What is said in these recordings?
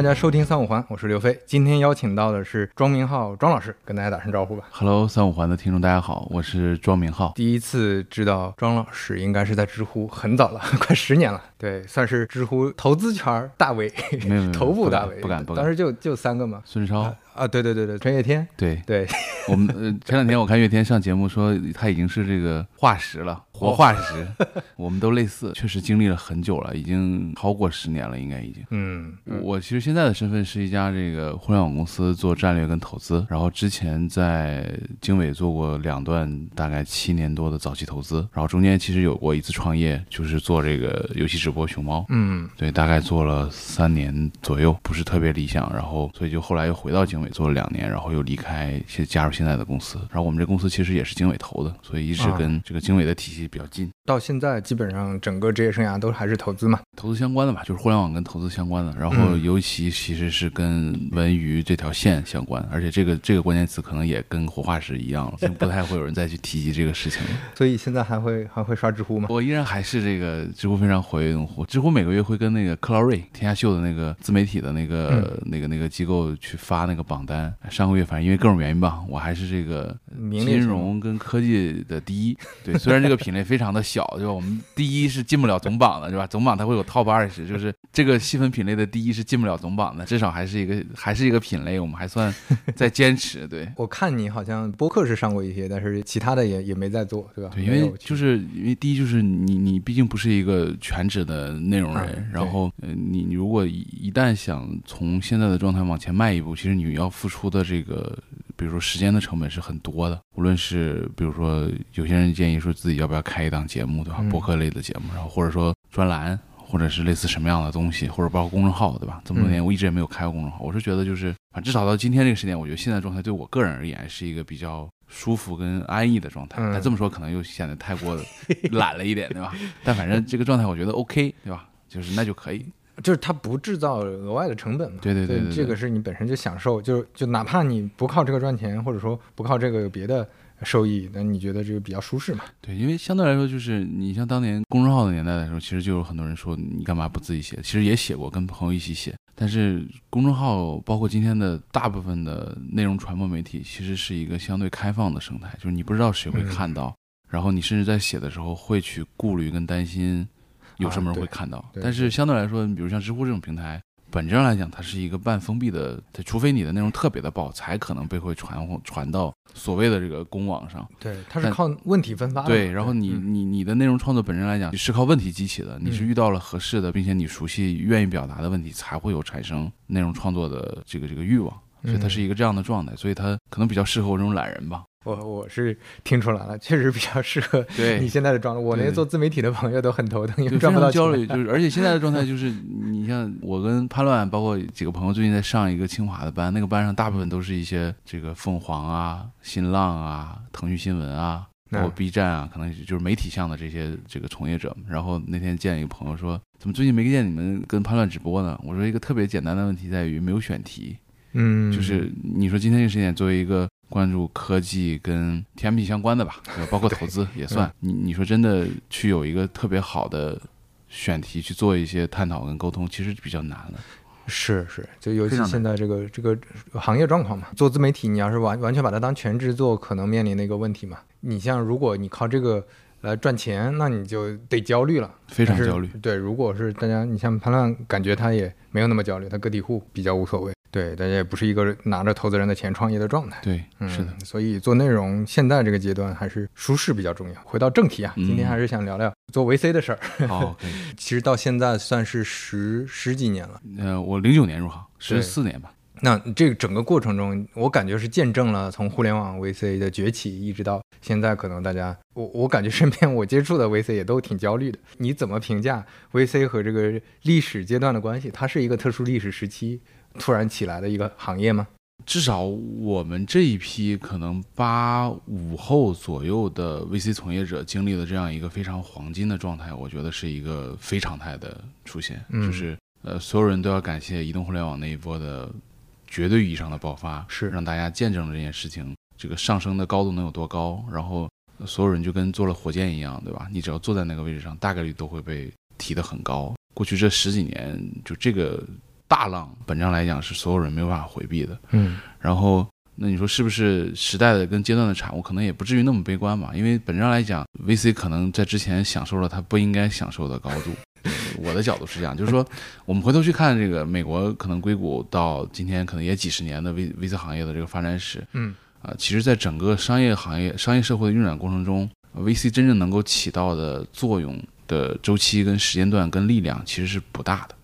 迎大家收听三五环，我是刘飞。今天邀请到的是庄明浩庄老师，跟大家打声招呼吧。Hello，三五环的听众大家好，我是庄明浩。第一次知道庄老师应该是在知乎，很早了，快十年了。对，算是知乎投资圈儿大 V，头部大 V，不敢不敢当时就就三个嘛。孙超，啊，对对对对，陈月天，对。对，我们呃前两天我看月天上节目说他已经是这个化石了，活化石，我们都类似，确实经历了很久了，已经超过十年了，应该已经。嗯，我其实现在的身份是一家这个互联网公司做战略跟投资，然后之前在经纬做过两段大概七年多的早期投资，然后中间其实有过一次创业，就是做这个游戏直播熊猫，嗯。对，大概做了三年左右，不是特别理想，然后所以就后来又回到经纬做了两年，然后又离开，现加入现在的公司。然后我们这公司其实也是经纬投的，所以一直啊跟这个经纬的体系比较近，到现在基本上整个职业生涯都还是投资嘛。投资相关的吧，就是互联网跟投资相关的。然后嗯尤其其实是跟文娱这条线相关，而且这个这个关键词可能也跟活化石一样了，就不太会有人再去提及这个事情了。所以现在还会还会刷知乎吗？我依然还是这个知乎非常活跃用户。知乎每个月会跟那个克劳瑞天下秀的那个自媒体的那个、那个那个机构去发那个榜单。上个月反正因为各种原因吧，我还是这个金融跟科技的第一。对，虽然这个品类非常的小，对吧？我们第一是进不了总榜的，对吧？总榜它会有 top 二十，就是这个细分品类的第一是进不了总榜的，至少还是一个还是一个品类，我们还算在坚持。对。我看你好像播客是上过一些，但是其他的也也没在做，对吧？对，因为就是因为第一就是你你毕竟不是一个全职的内容人，嗯然后呃你你如果一一旦想从现在的状态往前迈一步，其实你要付出的这个，比如说时间的成本是很多的。无论是比如说有些人建议说自己要不要开一档节目，对吧？嗯播客类的节目，然后或者说专栏。或者是类似什么样的东西，或者包括公众号，对吧？这么多年我一直也没有开过公众号，我是觉得就是，反正至少到今天这个时间，我觉得现在状态对我个人而言是一个比较舒服跟安逸的状态。嗯但这么说可能又显得太过懒了一点，对吧？但反正这个状态我觉得 OK，对吧？就是那就可以。就是它不制造额外的成本嘛。对对对对对这个是你本身就享受，就就哪怕你不靠这个赚钱，或者说不靠这个有别的收益，那你觉得这个比较舒适嘛？对，因为相对来说，就是你像当年公众号的年代的时候，其实就有很多人说你干嘛不自己写？其实也写过，跟朋友一起写。但是公众号包括今天的大部分的内容传播媒体，其实是一个相对开放的生态，就是你不知道谁会看到，然后你甚至在写的时候会去顾虑跟担心有什么人会看到。但是相对来说，你比如像知乎这种平台。本质上来讲，它是一个半封闭的，它除非你的内容特别的爆，才可能被会传传到所谓的这个公网上。对，它是靠问题分发的。对，然后你嗯你你的内容创作本身来讲是靠问题激起的，你是遇到了合适的，并且你熟悉、愿意表达的问题，才会有产生内容创作的这个这个欲望，所以它嗯是一个这样的状态，所以它可能比较适合我这种懒人吧。我我是听出来了，确实比较适合对你现在的状态。我那些做自媒体的朋友都很头疼，因为对，非赚不到钱。焦虑，就是而且现在的状态就是，你像我跟潘乱，包括几个朋友最近在上一个清华的班，那个班上大部分都是一些这个凤凰啊、新浪啊、腾讯新闻啊，包括嗯 B 站啊，可能就是媒体向的这些这个从业者。然后那天见一个朋友说，怎么最近没见你们跟潘乱直播呢？我说一个特别简单的问题在于没有选题，嗯，就是你说今天这个事件作为一个关注科技跟 TMT 相关的吧，包括投资也算。你你说真的去有一个特别好的选题去做一些探讨跟沟通，其实比较难了。是是，就尤其现在这个这个行业状况嘛，做自媒体，你要是完完全把它当全职做，可能面临的一个问题嘛。你像如果你靠这个来赚钱，那你就得焦虑了，非常焦虑。对，如果是大家，你像潘乱，感觉他也没有那么焦虑，他个体户比较无所谓。对，大家也不是一个拿着投资人的钱创业的状态。对，嗯，是的，，所以做内容现在这个阶段还是舒适比较重要。回到正题啊，今天嗯还是想聊聊做 VC 的事儿。好。其实到现在算是十十几年了。呃，我零九年入行，十对四年吧。那这个整个过程中，我感觉是见证了从互联网 VC 的崛起，一直到现在，可能大家，我我感觉身边 我接触的 VC 也都挺焦虑的。你怎么评价 VC 和这个历史阶段的关系？它是一个特殊历史时期突然起来的一个行业吗？至少我们这一批可能八五后左右的 VC 从业者经历了这样一个非常黄金的状态，我觉得是一个非常态的出现，嗯就是呃，所有人都要感谢移动互联网那一波的绝对意义上的爆发，是让大家见证了这件事情这个上升的高度能有多高，然后呃所有人就跟坐了火箭一样，对吧？你只要坐在那个位置上，大概率都会被提得很高。过去这十几年，就这个大浪，本质上来讲是所有人没有办法回避的。嗯然后，那你说是不是时代的跟阶段的产物？可能也不至于那么悲观吧，因为本质上来讲，VC 可能在之前享受了它不应该享受的高度。呃 我的角度是这样，就是说，我们回头去看这个美国可能硅谷到今天可能也几十年的 V VC 行业的这个发展史，嗯啊，其实，在整个商业行业、商业社会的运转过程中，VC 真正能够起到的作用的周期、跟时间段、跟力量，其实是不大的。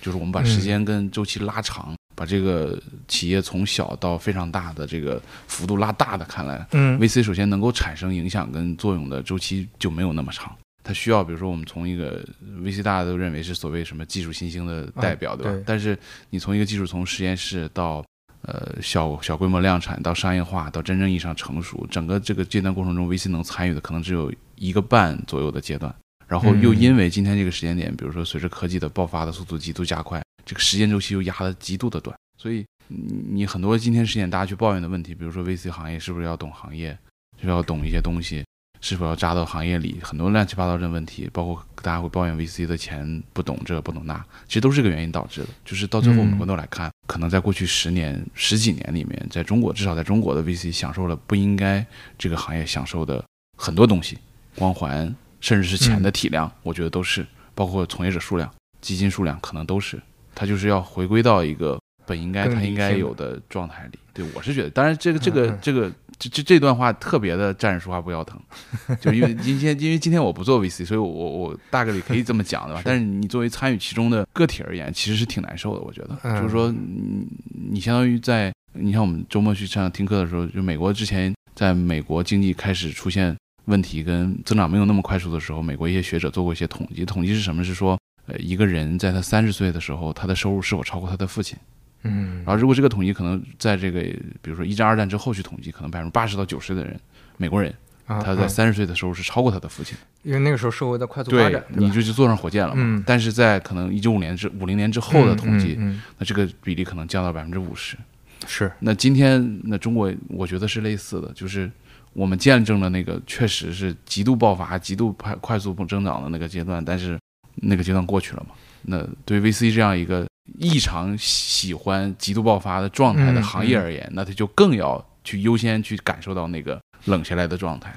就是我们把时间跟周期拉长，把这个企业从小到非常大的这个幅度拉大的看来嗯，VC 首先能够产生影响跟作用的周期就没有那么长。它需要，比如说我们从一个 VC 大家都认为是所谓什么技术新兴的代表，对吧？但是你从一个技术从实验室到呃小小规模量产到商业化到真正意义上成熟，整个这个阶段过程中，VC 能参与的可能只有一个半左右的阶段。然后又嗯因为今天这个时间点，比如说随着科技的爆发的速度极度加快，这个时间周期又压得极度的短，所以你你很多今天时点大家去抱怨的问题，比如说 VC 行业是不是要懂行业，是不是要懂一些东西，是否要扎到行业里，很多乱七八糟的问题，包括大家会抱怨 VC 的钱不懂这不懂那，其实都是这个原因导致的。就是到最后我们嗯回头来看，可能在过去十年、十几年里面，在中国至少在中国的 VC 享受了不应该这个行业享受的很多东西，光环，甚至是钱的体量，我觉得都是，包括从业者数量、基金数量，可能都是，它就是要回归到一个本应该更理它应该有的状态里。对我是觉得，当然这个这个嗯嗯这个这这这段话特别的站着说话不腰疼，就是因为今天因为今天我不做 VC，所以我我我大概率可以这么讲的吧？但是你作为参与其中的个体而言，其实是挺难受的，我觉得，嗯就是说你你相当于在你像我们周末去上听课的时候，就美国之前在美国经济开始出现问题跟增长没有那么快速的时候，美国一些学者做过一些统计，统计是什么？是说，呃，一个人在他三十岁的时候，他的收入是否超过他的父亲？嗯然后如果这个统计可能在这个，比如说一战、二战之后去统计，可能百分之八十到九十的人，美国人啊他在啊三十岁的时候是超过他的父亲。因为那个时候社会在快速发展，，你就去坐上火箭了嘛。嗯但是在可能一九五年之五零年之后的统计，那这个比例可能降到百分之五十。嗯是那今天那中国，我觉得是类似的，就是我们见证了那个确实是极度爆发、极度快快速增长的那个阶段，但是那个阶段过去了嘛。那对 VC 这样一个异常喜欢极度爆发的状态的嗯行业而言，那他就更要去优先去感受到那个冷下来的状态。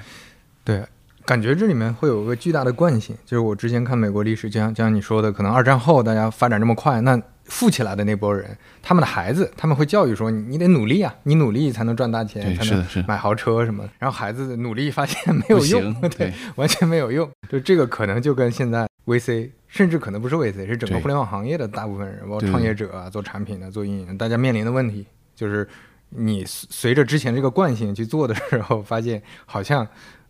对，感觉这里面会有个巨大的惯性，就是我之前看美国历史，就像就像你说的，可能二战后大家发展这么快，那富起来的那波人，他们的孩子，他们会教育说你你得努力啊，你努力才能赚大钱，才能买豪车什么的。然后孩子努力发现没有用，，对对，，完全没有用。就这个可能就跟现在 VC，甚至可能不是 VC，是整个互联网行业的大部分人，包括创业者啊、做产品的、做运营，大家面临的问题就是，你随随着之前这个惯性去做的时候，发现好像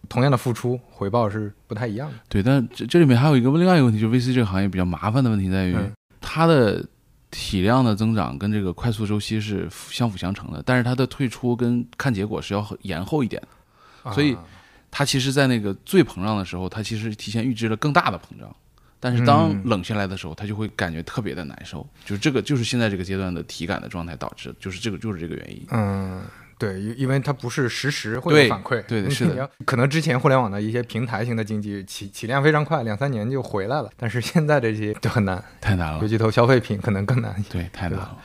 同样的付出回报是不太一样的。对，但这这里面还有一个另外一个问题，就是 VC 这个行业比较麻烦的问题在于，嗯它的体量的增长跟这个快速周期是相辅相成的，但是它的退出跟看结果是要延后一点的。所以啊它其实，在那个最膨胀的时候，它其实提前预知了更大的膨胀，但是当嗯冷下来的时候，它就会感觉特别的难受。就是这个，就是现在这个阶段的体感的状态导致，就是这个，就是这个原因。嗯，对，因因为它不是实时会有反馈，对对是的可能之前互联网的一些平台型的经济起起量非常快，两三年就回来了，但是现在这些就很难，太难了尤，其投消费品可能更难。对，太难了。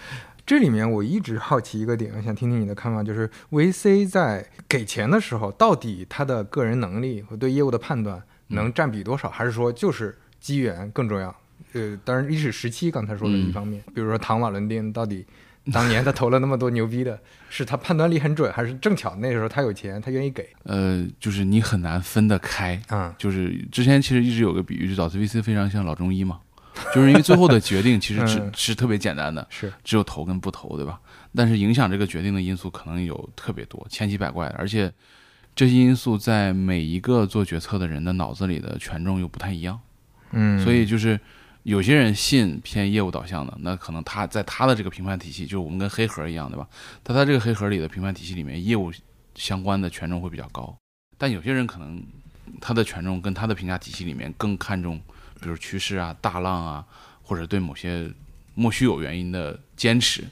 这里面我一直好奇一个点，我想听听你的看法，就是 VC 在给钱的时候，到底他的个人能力和对业务的判断能占比多少，还是说就是机缘更重要？呃，当然历史时期刚才说的一方面，比如说唐瓦伦丁到底 当年他投了那么多牛逼的，是他判断力很准，还是正巧那时候他有钱，他愿意给？呃，就是你很难分得开。啊、就是之前其实一直有个比喻，就找 CVC 非常像老中医嘛，就是因为最后的决定其实 只嗯。是特别简单的，是，只有投跟不投，对吧？但是影响这个决定的因素可能有特别多，千奇百怪的，而且这些因素在每一个做决策的人的脑子里的权重又不太一样，嗯，所以就是有些人信偏业务导向的，那可能他在他的这个评判体系，就是我们跟黑盒一样，对吧？他在这个黑盒里的评判体系里面，业务相关的权重会比较高，但有些人可能他的权重跟他的评价体系里面更看重，比如趋势啊、大浪啊，或者对某些莫须有原因的坚持。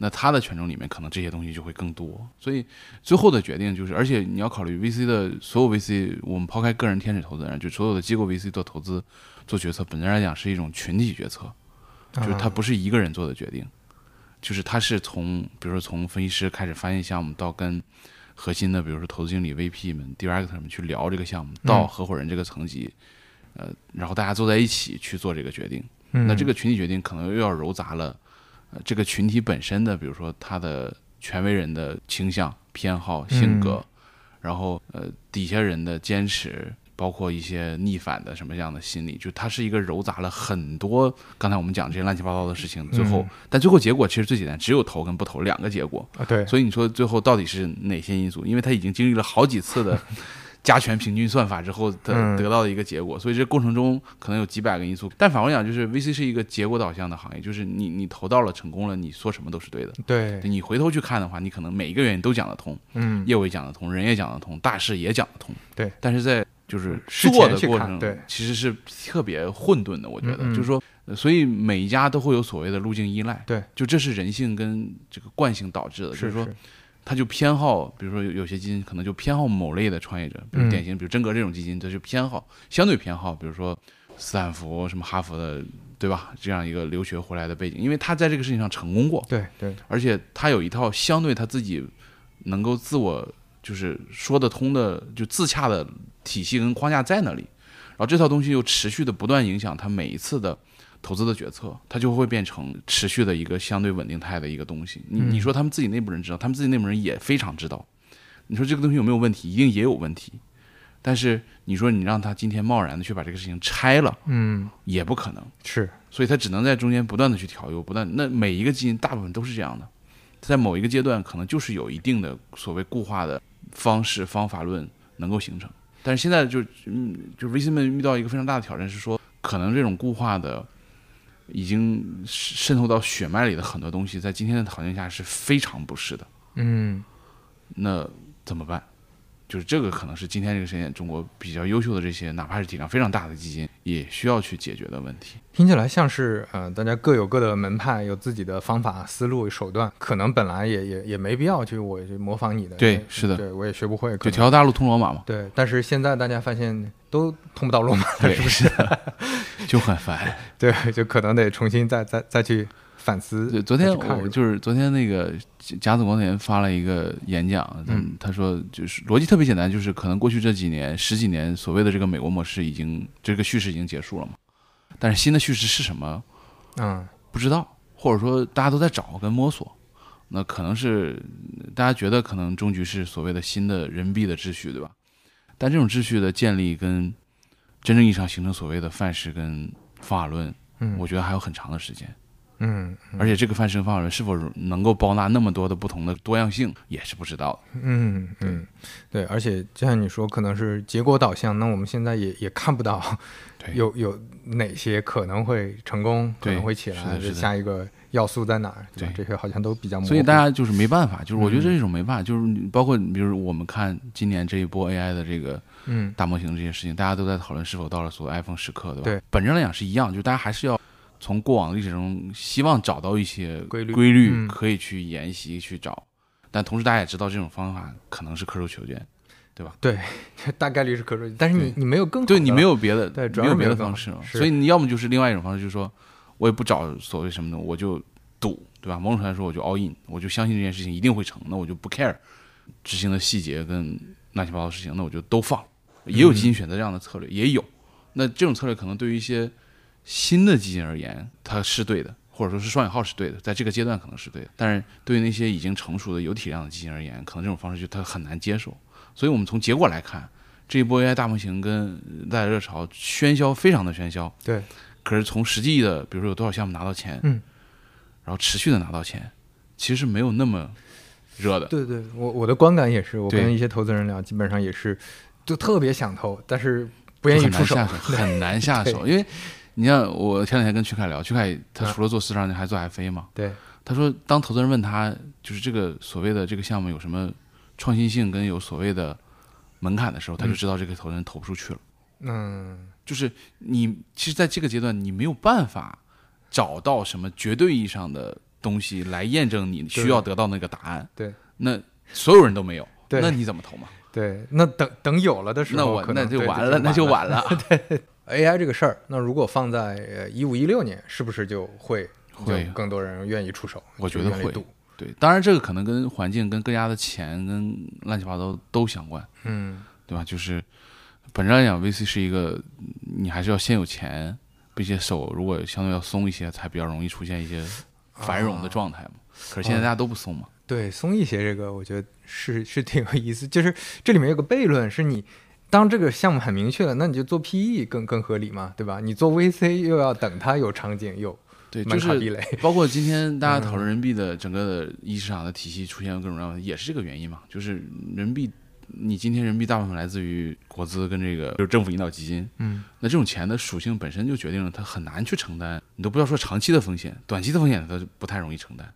那他的权重里面可能这些东西就会更多，所以最后的决定就是，而且你要考虑 VC 的所有 VC，我们抛开个人天使投资人，就所有的机构 VC 做投资、做决策，本质来讲是一种群体决策，就是他啊不是一个人做的决定，就是他是从比如说从分析师开始发现项目，到跟核心的比如说投资经理、VP 们、director 们去聊这个项目，到嗯。合伙人这个层级，呃，然后大家坐在一起去做这个决定。嗯。那这个群体决定可能又要揉杂了，呃，这个群体本身的，比如说他的权威人的倾向、偏好、性格，然后呃底下人的坚持，包括一些逆反的什么样的心理，就它是一个糅杂了很多刚才我们讲这些乱七八糟的事情，最后，嗯但最后结果其实最简单，只有投跟不投两个结果。啊对，所以你说最后到底是哪些因素？因为他已经经历了好几次的 加权平均算法之后得嗯得到的一个结果，所以这过程中可能有几百个因素。但反过来讲，就是 VC 是一个结果导向的行业，就是你你投到了成功了，你说什么都是对的。对，你回头去看的话，你可能每一个原因都讲得通，嗯业务也讲得通，人也讲得通，大事也讲得通。对，但是在就是做的过程，对其实是特别混沌的。我觉得，嗯嗯就是说，呃所以每一家都会有所谓的路径依赖。对，就这是人性跟这个惯性导致的，就是是说，他就偏好，比如说有有些基金可能就偏好某类的创业者，比如嗯典型，比如真格这种基金，它就偏好相对偏好，比如说斯坦福、什么哈佛的，对吧？这样一个留学回来的背景，因为他在这个事情上成功过，对对，而且他有一套相对他自己能够自我就是说得通的，就自洽的体系跟框架在那里，然后这套东西又持续的不断影响他每一次的投资的决策，它就会变成持续的一个相对稳定态的一个东西。你嗯你说他们自己内部人知道，他们自己内部人也非常知道，你说这个东西有没有问题？一定也有问题。但是你说你让他今天贸然的去把这个事情拆了，嗯也不可能。是所以他只能在中间不断的去调优，不断。那每一个基金大部分都是这样的，在某一个阶段可能就是有一定的所谓固化的方式方法论能够形成，但是现在就嗯，就 VC 们遇到一个非常大的挑战是说，可能这种固化的已经渗透到血脉里的很多东西，在今天的条件下是非常不适的。嗯那怎么办？就是这个可能是今天这个时间中国比较优秀的这些，哪怕是体量非常大的基金，也需要去解决的问题。听起来像是呃，大家各有各的门派，有自己的方法、思路、手段，可能本来也也也没必要去我去模仿你的。对是的对我也学不会，就条条大路通罗马嘛，对。但是现在大家发现都通不到罗马，对，是不是？就很烦。对，就可能得重新再再再去反思。对，昨天我就是昨天那个甲子光年发了一个演讲，嗯他说就是逻辑特别简单，就是可能过去这几年十几年所谓的这个美国模式已经这个叙事已经结束了嘛，但是新的叙事是什么嗯不知道，或者说大家都在找跟摸索。那可能是大家觉得可能终局是所谓的新的人民币的秩序，对吧？但这种秩序的建立跟真正意义上形成所谓的范式跟方法论，嗯我觉得还有很长的时间。嗯而且这个范式跟方法论是否能够包纳那么多的不同的多样性，也是不知道的。嗯嗯，对，而且就像你说，可能是结果导向，那我们现在也也看不到 对有有哪些可能会成功，可能会起来，下一个要素在哪儿？对？对这些好像都比较模糊。所以大家就是没办法，就是我觉得嗯这种没办法，就是包括你比如我们看今年这一波 AI 的这个嗯大模型这些事情，大家都在讨论是否到了所谓 iPhone 时刻，对吧？对，本质来讲是一样，就是大家还是要从过往历史中希望找到一些规律规律嗯可以去研习去找，但同时大家也知道这种方法可能是刻舟求剑，对吧？对，大概率是可说，但是你你没有更好对你没有别的，对主要没有别的方式所以你要么就是另外一种方式，就是说我也不找所谓什么的，我就赌，对吧？某种程度来说，我就 all in，我就相信这件事情一定会成，那我就不 care 执行的细节跟乱七八糟的事情，那我就都放。也有基金选择这样的策略，也有。那这种策略可能对于一些新的基金而言，它是对的，或者说是双引号是对的，在这个阶段可能是对的。但是对于那些已经成熟的有体量的基金而言，可能这种方式就它很难接受。所以我们从结果来看，这一波 AI 大模型跟带来热潮喧嚣非常的喧嚣，对，可是从实际的，比如说有多少项目拿到钱，嗯，然后持续的拿到钱，其实是没有那么热的。对对，我我的观感也是，我跟一些投资人聊，基本上也是，就特别想投，但是不愿意出手，很难 下手，因为你像我前两天跟曲凯聊，曲凯他除了做市场，还做 FA 嘛。对，他说，当投资人问他，就是这个所谓的这个项目有什么创新性跟有所谓的门槛的时候，他就知道这个投资人投不出去了。嗯，就是你其实在这个阶段，你没有办法找到什么绝对意义上的东西来验证你需要得到那个答案。对，那所有人都没有，那你怎么投嘛？对，那等等有了的时候，那我那就完了，那就完晚了。AI 这个事儿，那如果放在呃一五一六年，是不是就会会更多人愿意出手？我觉得会对，当然这个可能跟环境、跟各家的钱、跟乱七八糟都相关，嗯对吧？就是本质上讲，VC 是一个你还是要先有钱，并且手如果相对要松一些，才比较容易出现一些繁荣的状态嘛。可是现在大家都不松嘛，对，松一些这个，我觉得是是挺有意思。就是这里面有个悖论，是你当这个项目很明确了，那你就做 PE 更更合理嘛，对吧？你做 VC 又要等它有场景有对，就门槛壁是垒，包括今天大家讨嗯论人民币的整个的一级市场的体系出现各种各样的，也是这个原因嘛。就是人民币，你今天人民币大部分来自于国资跟这个就是政府引导基金，嗯那这种钱的属性本身就决定了它很难去承担，你都不要说长期的风险，短期的风险它就不太容易承担。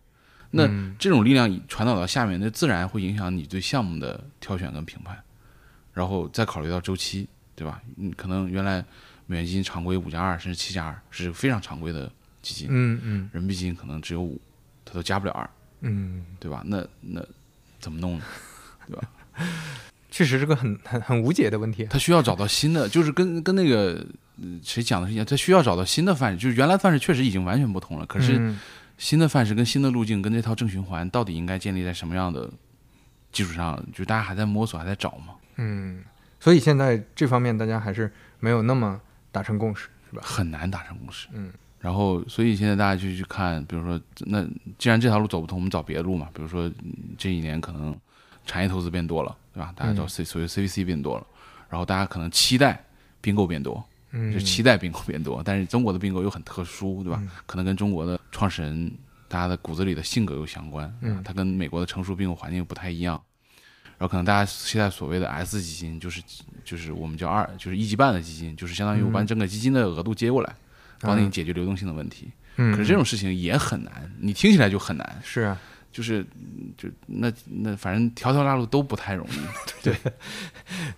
那嗯这种力量传导到下面，那自然会影响你对项目的挑选跟评判，然后再考虑到周期，对吧？嗯可能原来美元基金常规五加二甚至七加二是非常常规的基金，嗯嗯人民币基金可能只有五，它都加不了二，嗯，对吧？那那怎么弄呢？对吧 确实是个很很很无解的问题。他需要找到新的，就是跟跟那个嗯谁讲的是一样，他需要找到新的范式，就是原来范式确实已经完全不同了，可是嗯新的范式跟新的路径跟这套正循环到底应该建立在什么样的基础上？就大家还在摸索，还在找嘛，嗯，所以现在这方面大家还是没有那么达成共识，是吧？很难达成共识。嗯，然后所以现在大家就去看，比如说，那既然这条路走不通，我们找别的路嘛。比如说嗯这一年可能产业投资变多了，对吧？大家找嗯 C 所谓 CVC 变多了，然后大家可能期待并购变多，嗯，就期待并购变多，但是中国的并购又很特殊，对吧？嗯可能跟中国的创始人大家的骨子里的性格又相关，嗯啊它跟美国的成熟并购环境又不太一样。然后可能大家现在所谓的 S 基金，就是就是我们叫二，就是一级半的基金，就是相当于我把你整个基金的额度接过来，帮你解决流动性的问题。嗯，可是这种事情也很难，你听起来就很难，是啊，就是就那那反正条条大路都不太容易，对。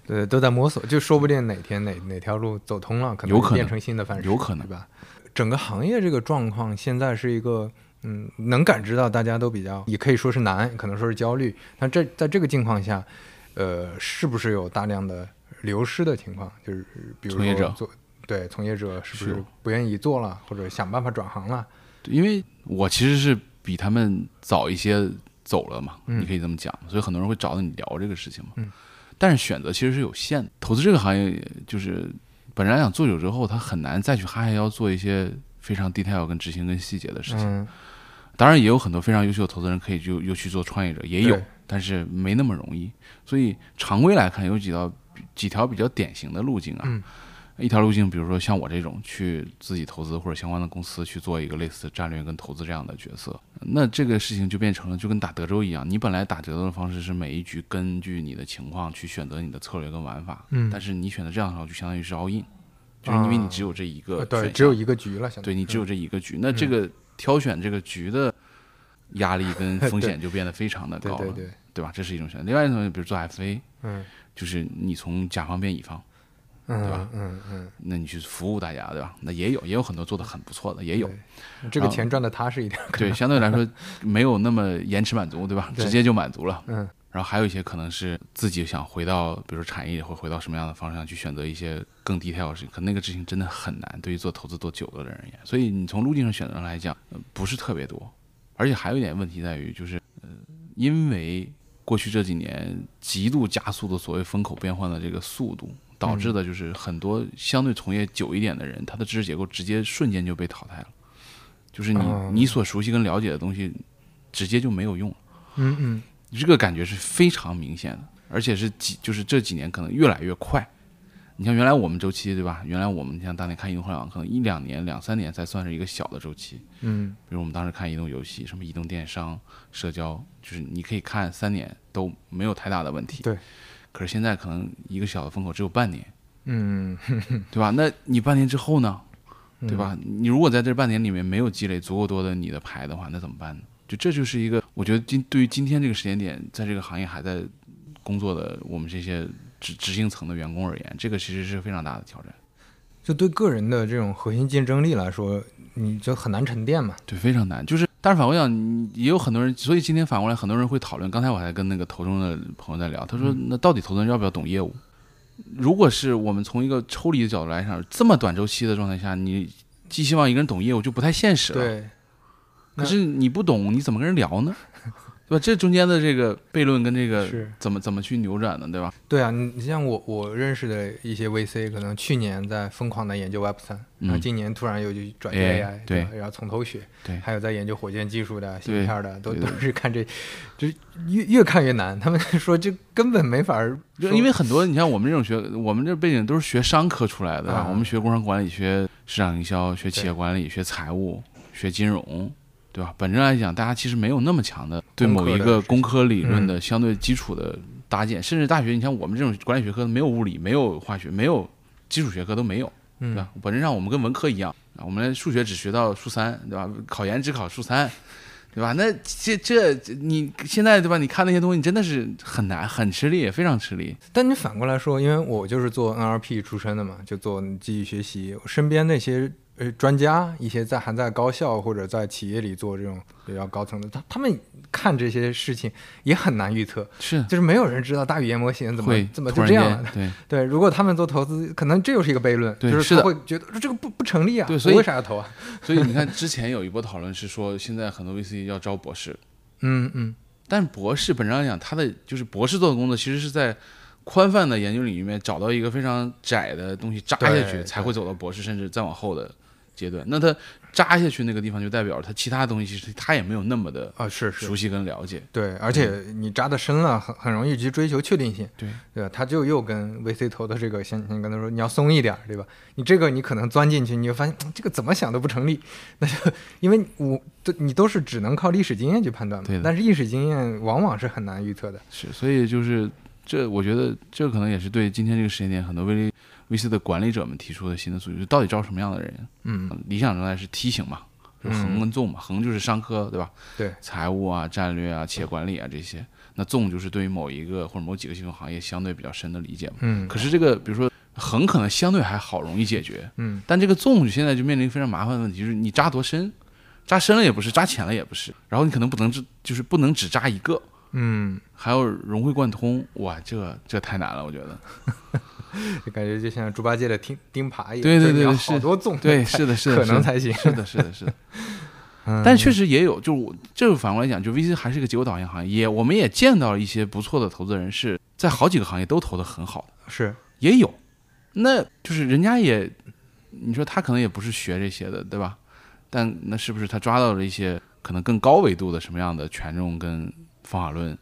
对，都在摸索，就说不定哪天哪哪条路走通了，可能有可能变成新的范式，有可能对吧？整个行业这个状况现在是一个，嗯，能感知到大家都比较，也可以说是难，可能说是焦虑。那这在这个境况下，呃，是不是有大量的流失的情况？就是比如从业者说做对从业者是不是不愿意做了，或者想办法转行了？因为我其实是比他们早一些走了嘛，嗯你可以这么讲，所以很多人会找到你聊这个事情嘛。嗯但是选择其实是有限的，投资这个行业就是本来想做久之后，他很难再去哈腰做一些非常 detail 跟执行跟细节的事情。嗯，当然也有很多非常优秀的投资人可以就又去做创业者，也有，但是没那么容易。所以常规来看，有几条几条比较典型的路径啊。嗯。一条路径，比如说像我这种去自己投资或者相关的公司去做一个类似战略跟投资这样的角色，那这个事情就变成了就跟打德州一样，你本来打德州的方式是每一局根据你的情况去选择你的策略跟玩法，嗯。但是你选择这样的话，就相当于是 all in，就是因为你只有这一个呃对，只有一个局了，对你只有嗯。这一个局，那这个挑选这个局的压力跟风 险就变得非常的高了，对对对，吧？这是一种选择。另外一种，比如做 FA，嗯就是你从甲方变乙方，对吧嗯嗯嗯，那你去服务大家，对吧？那也有，也有很多做的很不错的，也有。这个钱赚的踏实一点，对，相对来说没有那么延迟满足，对吧？对直接就满足了。嗯然后还有一些可能是自己想回到，比如说产业，会回到什么样的方向去选择一些更 detail 的事情，可那个事情真的很难，对于做投资做久了的人而言。所以你从路径上选择上来讲，呃不是特别多。而且还有一点问题在于，就是呃，因为过去这几年极度加速的所谓风口变换的这个速度，导致的就是很多相对从业久一点的人，他的知识结构直接瞬间就被淘汰了，就是你哦你所熟悉跟了解的东西，直接就没有用了。嗯嗯这个感觉是非常明显的，而且是几就是这几年可能越来越快。你像原来我们周期对吧？原来我们像当年看移动互联网，可能一两年、两三年才算是一个小的周期。嗯比如我们当时看移动游戏，什么移动电商、社交，就是你可以看三年都没有太大的问题。对。可是现在可能一个小的风口只有半年，嗯，对吧？那你半年之后呢？嗯对吧？你如果在这半年里面没有积累足够多的你的牌的话，那怎么办呢？就这就是一个，我觉得今对于今天这个时间点，在这个行业还在工作的我们这些执执行层的员工而言，这个其实是非常大的挑战，就对个人的这种核心竞争力来说，你就很难沉淀嘛。对，非常难。就是，但是反过来讲，你也有很多人，所以今天反过来，很多人会讨论。刚才我还跟那个投中的朋友在聊，他说，那到底投资人要不要懂业务？如果是我们从一个抽离的角度来讲，这么短周期的状态下，你寄希望一个人懂业务就不太现实了。对，可是你不懂，你怎么跟人聊呢？对吧？这中间的这个悖论跟这个是怎么怎么去扭转呢？对吧？对啊，你你像我我认识的一些 VC，可能去年在疯狂的研究 Web 三、然后嗯今年突然又去转 AI，对然后从头学，对还有在研究火箭技术的、芯对片的，都都是看这，就是越越看越难。他们说这根本没法就因为很多你像我们这种学，我们这背景都是学商科出来的，啊我们学工商管理、学市场营销、学企业管理、学财务、学金融，对吧？本质来讲，大家其实没有那么强的对某一个工科理论嗯的相对基础的搭建，甚至大学，你像我们这种管理学科，没有物理，没有化学，没有基础学科都没有，对嗯吧？本质上我们跟文科一样，啊我们数学只学到数三，对吧？考研只考数三。对吧？那这这你现在对吧？你看那些东西，真的是很难，很吃力，非常吃力。但你反过来说，因为我就是做 NLP 出身的嘛，就做机器学习，我身边那些呃专家，一些在还在高校或者在企业里做这种比较高层的，他他们看这些事情也很难预测，是。就是没有人知道大语言模型怎么怎么就这样了。对。对，如果他们做投资，可能这又是一个悖论，就是他会觉得这个不不成立啊，对所以我为啥要投啊？所以你看，之前有一波讨论是说，现在很多 VC 要招博士，嗯嗯，但博士本质上讲，他的就是博士做的工作，其实是在宽泛的研究领域里面找到一个非常窄的东西扎下去，才会走到博士，甚至再往后的阶段。那他扎下去那个地方，就代表他其他东西其实他也没有那么的啊是是熟，悉跟了解。对，而且你扎的深了，很很容易去追求确定性。对对吧？他就又跟 VC 投的这个，先先跟他说你要松一点儿，对吧？你这个你可能钻进去，你就发现嗯这个怎么想都不成立，那就因为我都你都是只能靠历史经验去判断嘛对，但是历史经验往往是很难预测的。是，所以就是这，我觉得这可能也是对今天这个时间点很多 V VC 的管理者们提出的新的诉求，就到底招什么样的人？嗯，理想状态是梯形嘛，就是横跟纵嘛，横就是商科，对吧？对，财务啊、战略啊、企业管理啊这些。那纵就是对于某一个或者某几个细分行业相对比较深的理解嘛。嗯可是这个，比如说横可能相对还好，容易解决，嗯，但这个纵现在就面临非常麻烦的问题，就是你扎多深，扎深了也不是，扎浅了也不是，然后你可能不能只就是不能只扎一个，嗯，还有融会贯通，哇，这这太难了，我觉得。就 感觉就像猪八戒的钉钉耙一样，对对对是好多纵对，是的，是的，可能才行。是的，是的，是的。嗯但确实也有，就我这个反过来讲，就 VC 还是一个结果导向行业，也我们也见到了一些不错的投资人是在好几个行业都投的很好的，是也有。那就是人家也，你说他可能也不是学这些的，对吧？但那是不是他抓到了一些可能更高维度的什么样的权重跟方法论，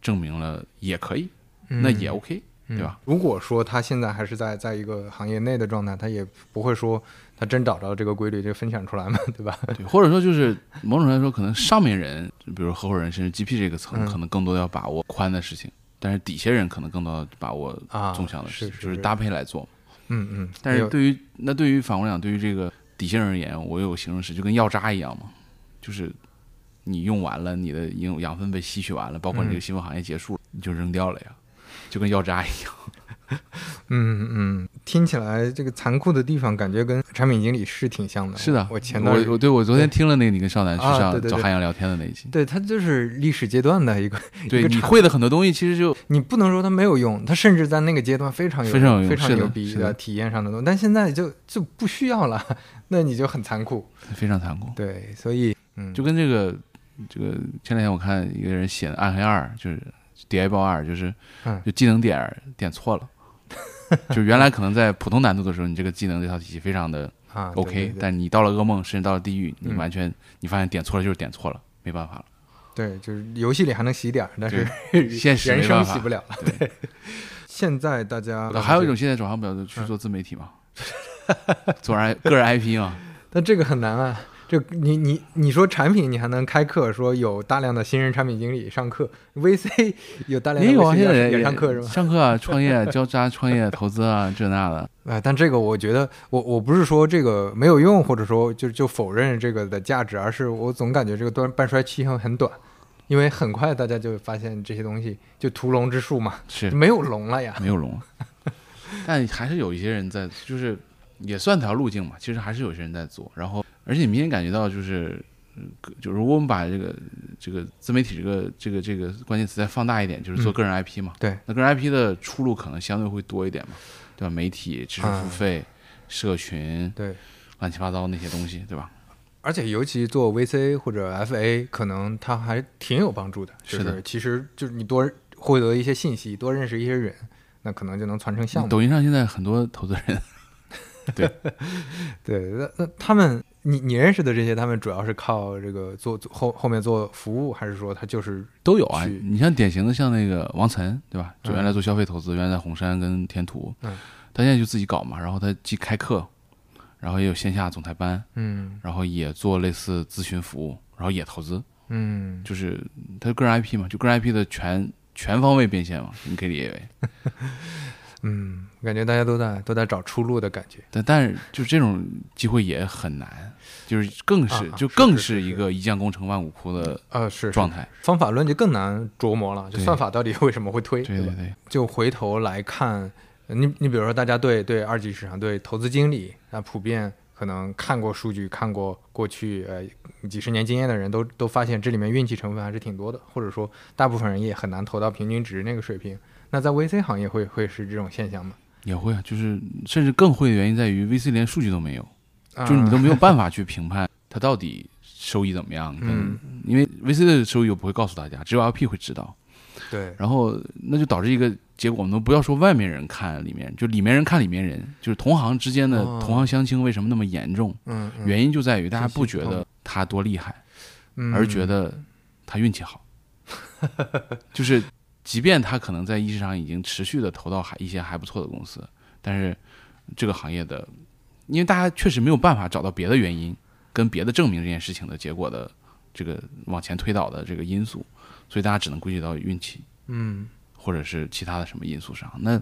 证明了也可以，那也 OK，对吧？嗯如果说他现在还是在在一个行业内的状态，他也不会说他真找着这个规律就分享出来嘛，对吧？对，或者说就是某种程度来说，可能上面人，比如合伙人甚至 GP 这个层，嗯可能更多要把握宽的事情，但是底下人可能更多要把握啊，纵向的事情，是就是搭配来做。嗯嗯，但是对于那对于反过来讲，对于这个底下人而言，我有形容词，就跟药渣一样嘛，就是你用完了，你的营养分被吸取完了，包括你这个嗯新闻行业结束了，你就扔掉了呀，就跟药渣一样。嗯嗯，听起来这个残酷的地方，感觉跟产品经理是挺像的。是的，我前段我我对我昨天听了那个你跟少南去上找汉阳聊天的那一期，对他就是历史阶段的一个，对你会的很多东西，其实就你不能说它没有用，它甚至在那个阶段非常有非常有用非常牛逼是的体验上的东西，但现在就就不需要了，那你就很残酷。非常残酷。对，所以嗯，就跟这个这个前两天我看一个人写的暗黑二，就是叠一包二，就是嗯就技能点点错了，就原来可能在普通难度的时候，你这个技能这套体系非常的 OK，但你到了噩梦，甚至到了地狱，你嗯完全你发现点错了就是点错了，没办法了。对，就是游戏里还能洗点儿，但是现实人生洗不了了。对，现在大家还有一种，现在转行表就去做自媒体嘛，做 I 个人 IP 嘛，但这个很难啊。这你你你说产品，你还能开课，说有大量的新人产品经理上课，VC 有大量的也有啊，VC 现在也也上课是吧？上课啊，创业、教大家创业、投资啊，这那的。哎，但这个我觉得，我我不是说这个没有用，或者说就就否认这个的价值，而是我总感觉这个端半衰期很很短，因为很快大家就发现这些东西就屠龙之术嘛，是没有龙了呀。没有龙，但还是有一些人在，就是也算条路径嘛。其实还是有些人在做，然后而且你明显感觉到，就是就如果我们把这个这个自媒体这个这个这个关键词再放大一点，就是做嗯个人 IP 嘛。对，那个人 IP 的出路可能相对会多一点嘛，对吧？媒体、知识付费、社群，对，乱七八糟那些东西，对吧？而且尤其做 VC 或者 FA，可能它还挺有帮助的。就是的其实就是你多获得一些信息，多认识一些人，那可能就能传承项目。抖音上现在很多投资人，对 对，那那他们，你你认识的这些，他们主要是靠这个做做后后面做服务，还是说他就是都有啊。你像典型的像那个王岑，对吧？就嗯原来做消费投资，原来在红杉跟天图，嗯他现在就自己搞嘛，然后他既开课，然后也有线下总裁班，嗯然后也做类似咨询服务，然后也投资，嗯就是他个人 IP 嘛，就个人 IP 的全全方位变现嘛，你可以理解为。嗯，感觉大家都在都在找出路的感觉。但但是就这种机会也很难，就是更是、啊就更是一个一将功成万骨枯的呃，是状态。方法论就更难琢磨了，就算法到底为什么会推，吧？对对对，就回头来看，呃你你比如说，大家对对二级市场、对投资经理，那普遍可能看过数据、看过过去呃几十年经验的人都都发现这里面运气成分还是挺多的，或者说大部分人也很难投到平均值那个水平。那在 VC 行业会会是这种现象吗？也会啊，就是甚至更会的原因在于 VC 连数据都没有，啊就是你都没有办法去评判它到底收益怎么样，嗯因为 VC 的收益又不会告诉大家，只有 LP 会知道。对然后那就导致一个结果，我们都不要说外面人看里面，就里面人看里面人，就是同行之间的哦同行相亲为什么那么严重？嗯嗯原因就在于大家不觉得他多厉害，嗯而觉得他运气好，就是即便他可能在意识上已经持续的投到还一些还不错的公司，但是这个行业的，因为大家确实没有办法找到别的原因跟别的证明这件事情的结果的这个往前推导的这个因素，所以大家只能归结到运气。嗯或者是其他的什么因素上，那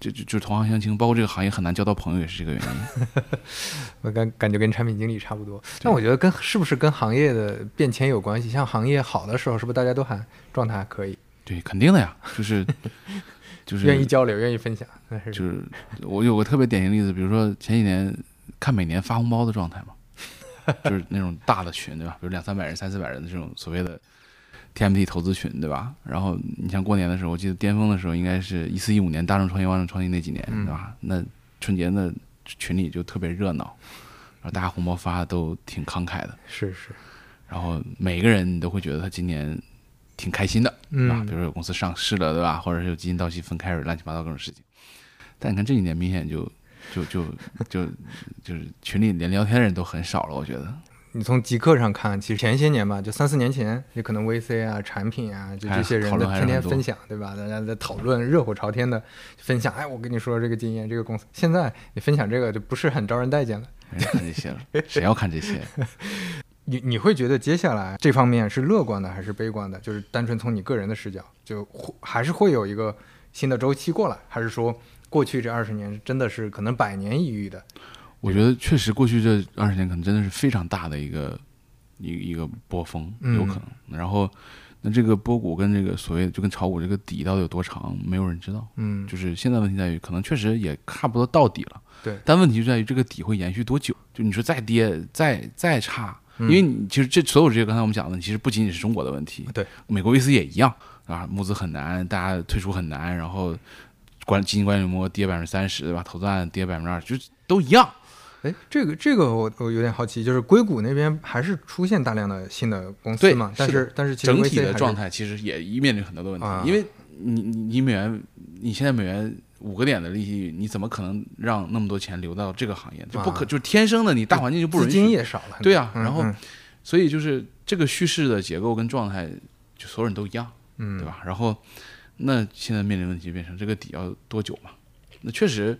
就就就同行相轻，包括这个行业很难交到朋友，也是这个原因。我感感觉跟产品经理差不多，但我觉得跟是不是跟行业的变迁有关系？像行业好的时候，是不是大家都还状态还可以，对，肯定的呀，就是就是愿意交流，愿意分享？就是我有个特别典型例子，比如说前几年看每年发红包的状态嘛，就是那种大的群，对吧？比如两三百人、三四百人的这种所谓的 TMT 投资群，对吧？然后你像过年的时候，我记得巅峰的时候应该是一四一五年大众创业、万众创新那几年，嗯对吧？那春节那群里就特别热闹，然后大家红包发的都挺慷慨的。是是，然后每个人你都会觉得他今年挺开心的？嗯比如说有公司上市了，对吧？或者是有基金到期分开了，乱七八糟各种事情。但你看这几年明显就就就就就是群里连聊天的人都很少了，我觉得。你从极客上看，其实前些年吧，就三四年前，也可能 VC 啊、产品啊，就这些人天天分享，对吧？大家在讨论，热火朝天的分享。哎，我跟你说这个经验，这个公司现在你分享这个就不是很招人待见了。没人看这些了，谁要看这些？你你会觉得接下来这方面是乐观的还是悲观的？就是单纯从你个人的视角，就会还是会有一个新的周期过来，还是说过去这二十年真的是可能百年一遇的？我觉得确实过去这二十年可能真的是非常大的一个一个一个波峰，嗯有可能。然后那这个波谷跟这个所谓就跟炒股这个底到底有多长，没有人知道。嗯，就是现在问题在于，可能确实也差不多到底了。对但问题就在于这个底会延续多久？就你说再跌再再差，嗯因为你其实这所有这些刚才我们讲的其实不仅仅是中国的问题，对，美国 VC 也一样啊，募资很难，大家退出很难，然后管基金管理模跌百分之三十，对吧？投资案跌百分之二，就都一样。哎，这个这个我我有点好奇，就是硅谷那边还是出现大量的新的公司对嘛？但是是但是其实整体的状态其实也面临很多的问题，啊因为你你你美元，你现在美元五个点的利息，你怎么可能让那么多钱流到这个行业？就不可，啊就是天生的，你大环境就不资允许。金也少了。对啊嗯然后嗯所以就是这个叙事的结构跟状态，就所有人都一样，嗯，对？吧？然后那现在面临问题就变成这个底要多久嘛？那确实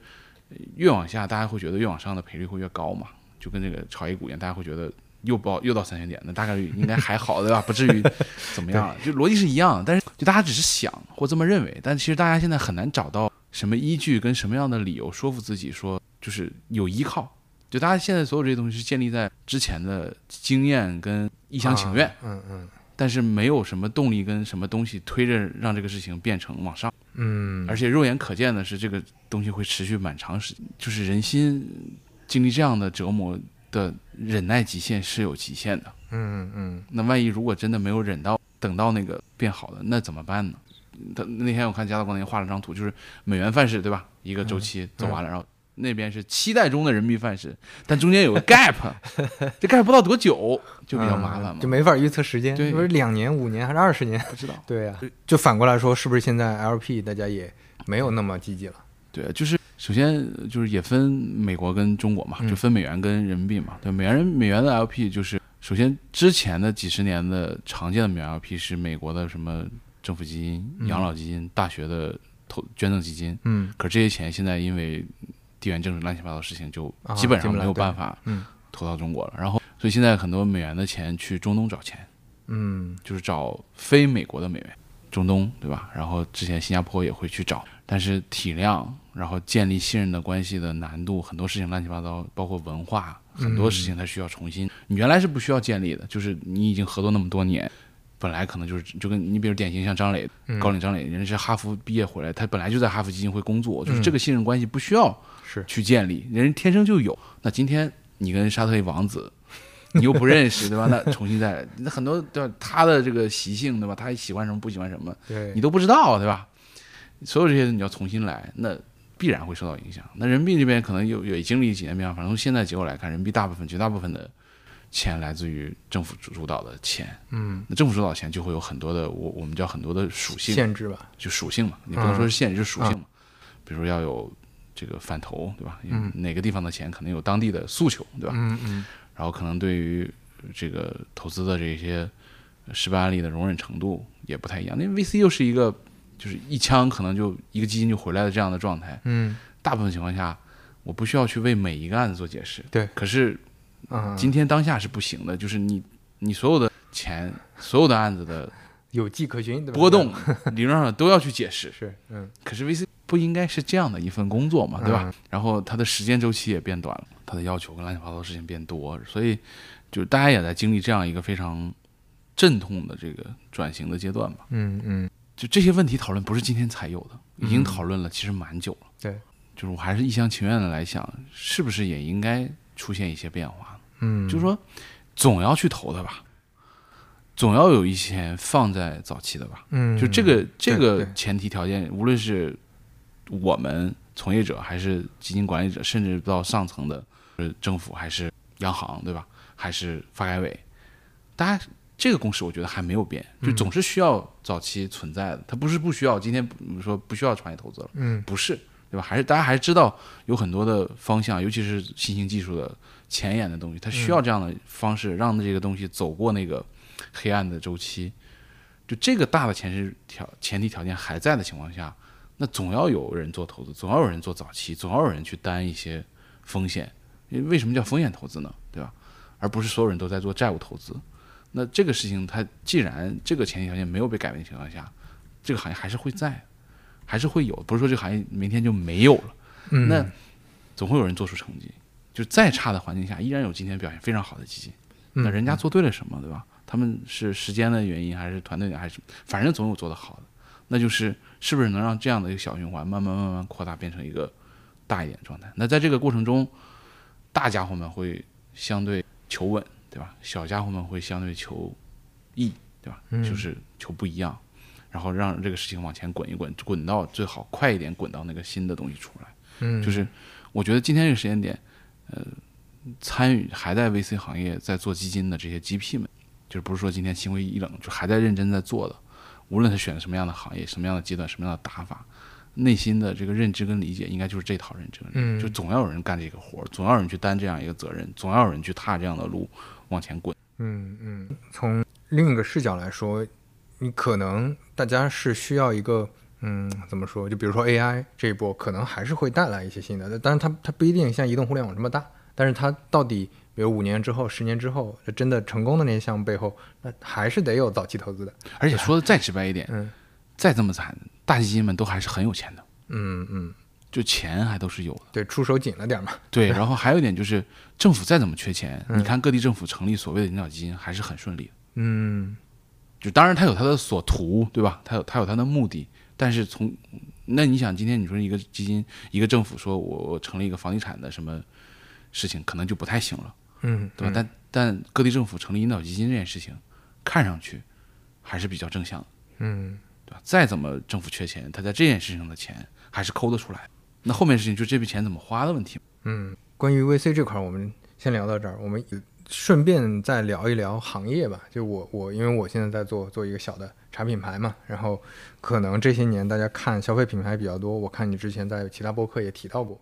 呃越往下，大家会觉得越往上的赔率会越高嘛，就跟这个炒 A 股一样，大家会觉得又报又到三千点，那大概率应该还好，对吧？不至于怎么样，就逻辑是一样，但是就大家只是想或这么认为，但其实大家现在很难找到什么依据跟什么样的理由说服自己说就是有依靠。就大家现在所有这些东西是建立在之前的经验跟一厢情愿，啊嗯嗯但是没有什么动力跟什么东西推着让这个事情变成往上，嗯，而且肉眼可见的是这个东西会持续蛮长时间，就是人心经历这样的折磨，的忍耐极限是有极限的。嗯嗯那万一如果真的没有忍到等到那个变好了，那怎么办呢？他那天我看加道光年画了张图，就是美元范式对吧？一个周期走完了，然后那边是期待中的人民币范式，但中间有个 gap，这 gap 不知道多久，就比较麻烦嘛。嗯就没法预测时间，对不是两年、五年还是二十年？不知道。对呀、就反过来说，是不是现在 LP 大家也没有那么积极了？对，就是首先就是也分美国跟中国嘛，嗯就分美元跟人民币嘛。对，美元美元的 LP 就是首先之前的几十年的常见的美元 LP 是美国的什么政府基金、嗯养老基金、大学的投捐赠基金，嗯可是这些钱现在因为地缘政治乱七八糟的事情，就啊基本上没有办法嗯投到中国了。然后，所以现在很多美元的钱去中东找钱，嗯就是找非美国的美元，中东对吧？然后之前新加坡也会去找，但是体量，然后建立信任的关系的难度，很多事情乱七八糟，包括文化，很多事情它需要重新。你原来是不需要建立的，就是你已经合作那么多年。本来可能就是就跟你比如典型像张磊、嗯高岭张磊，人家是哈佛毕业回来，他本来就在哈佛基金会工作，就是嗯这个信任关系不需要是去建立，人天生就有。那今天你跟沙特一王子，你又不认识，对吧？那重新再来，那很多对吧？他的这个习性，对吧？他喜欢什么，不喜欢什么，你都不知道，对吧？所有这些你要重新来，那必然会受到影响。那人民币这边可能有也经历几年变化，反正从现在结果来看，人民币大部分绝大部分的钱来自于政府主主导的钱。嗯那政府主导钱就会有很多的我我们叫很多的属性，限制吧，就属性嘛，你不能说是限制，就是属性嘛。比如要有这个反投，对吧？嗯哪个地方的钱可能有当地的诉求，对吧？嗯嗯然后可能对于这个投资的这些失败案例的容忍程度也不太一样。那 VC 又是一个就是一枪可能就一个基金就回来的这样的状态，嗯大部分情况下我不需要去为每一个案子做解释。对可是啊，今天当下是不行的，就是你你所有的钱、所有的案子的有迹可循？波动，理论上都要去解释。是嗯可是 VC 不应该是这样的一份工作嘛，对吧？嗯然后它的时间周期也变短了，它的要求跟乱七八糟的事情变多，所以就是大家也在经历这样一个非常阵痛的这个转型的阶段吧。嗯嗯就这些问题讨论不是今天才有的，已经讨论了其实蛮久了。对，就是我还是一厢情愿的来想，是不是也应该出现一些变化？嗯，就是说，总要去投的吧，总要有一些放在早期的吧。嗯，就这个这个前提条件，无论是我们从业者，还是基金管理者，甚至到上层的呃政府，还是央行，对吧？还是发改委，大家这个共识我觉得还没有变，就总是需要早期存在的。它不是不需要，今天说不需要创业投资了，嗯不是，对吧？还是大家还是知道有很多的方向，尤其是新兴技术的前沿的东西，它需要这样的方式让这个东西走过那个黑暗的周期。就这个大的前提条前提条件还在的情况下，那总要有人做投资，总要有人做早期，总要有人去担一些风险。因为为什么叫风险投资呢？对吧？而不是所有人都在做债务投资。那这个事情，它既然这个前提条件没有被改变的情况下，这个行业还是会在，还是会有，不是说这个行业明天就没有了。嗯那总会有人做出成绩。就再差的环境下，依然有今天表现非常好的基金。嗯那人家做对了什么，对吧？他们是时间的原因，还是团队的，还是反正总有做得好的。那就是是不是能让这样的一个小循环慢慢慢慢扩大，变成一个大一点的状态？那在这个过程中，大家伙们会相对求稳，对吧？小家伙们会相对求异，对吧？嗯就是求不一样，然后让这个事情往前滚一滚，滚到最好快一点，滚到那个新的东西出来。嗯。就是我觉得今天这个时间点，呃，参与还在 VC 行业在做基金的这些 GP 们，就是不是说今天心灰意冷，就还在认真在做的，无论他选什么样的行业、什么样的阶段、什么样的打法，内心的这个认知跟理解应该就是这套认知跟理解，嗯。就总要有人干这个活儿，总要有人去担这样一个责任，总要有人去踏这样的路往前滚。嗯嗯，从另一个视角来说，你可能大家是需要一个，嗯，怎么说？就比如说 AI 这一波，可能还是会带来一些新的，但是它它不一定像移动互联网这么大，但是它到底，比如五年之后、十年之后，真的成功的那些项目背后，那还是得有早期投资的。而且说的再直白一点，嗯再这么惨，大基金们都还是很有钱的，嗯嗯，就钱还都是有的。对，出手紧了点嘛。对，然后还有一点就是，政府再怎么缺钱，嗯你看各地政府成立所谓的引导基金还是很顺利的。嗯就当然他有他的所图，对吧？他有他有他的目的，但是从那你想，今天你说一个基金，一个政府说我我成立一个房地产的什么事情，可能就不太行了。嗯，对吧？但但各地政府成立引导基金这件事情，看上去还是比较正向的，嗯对吧？再怎么政府缺钱，他在这件事情的钱还是抠得出来。那后面事情就这笔钱怎么花的问题。嗯，关于 VC 这块儿，我们先聊到这儿，我们顺便再聊一聊行业吧。就我我因为我现在在做做一个小的茶品牌嘛，然后可能这些年大家看消费品牌比较多，我看你之前在其他播客也提到过，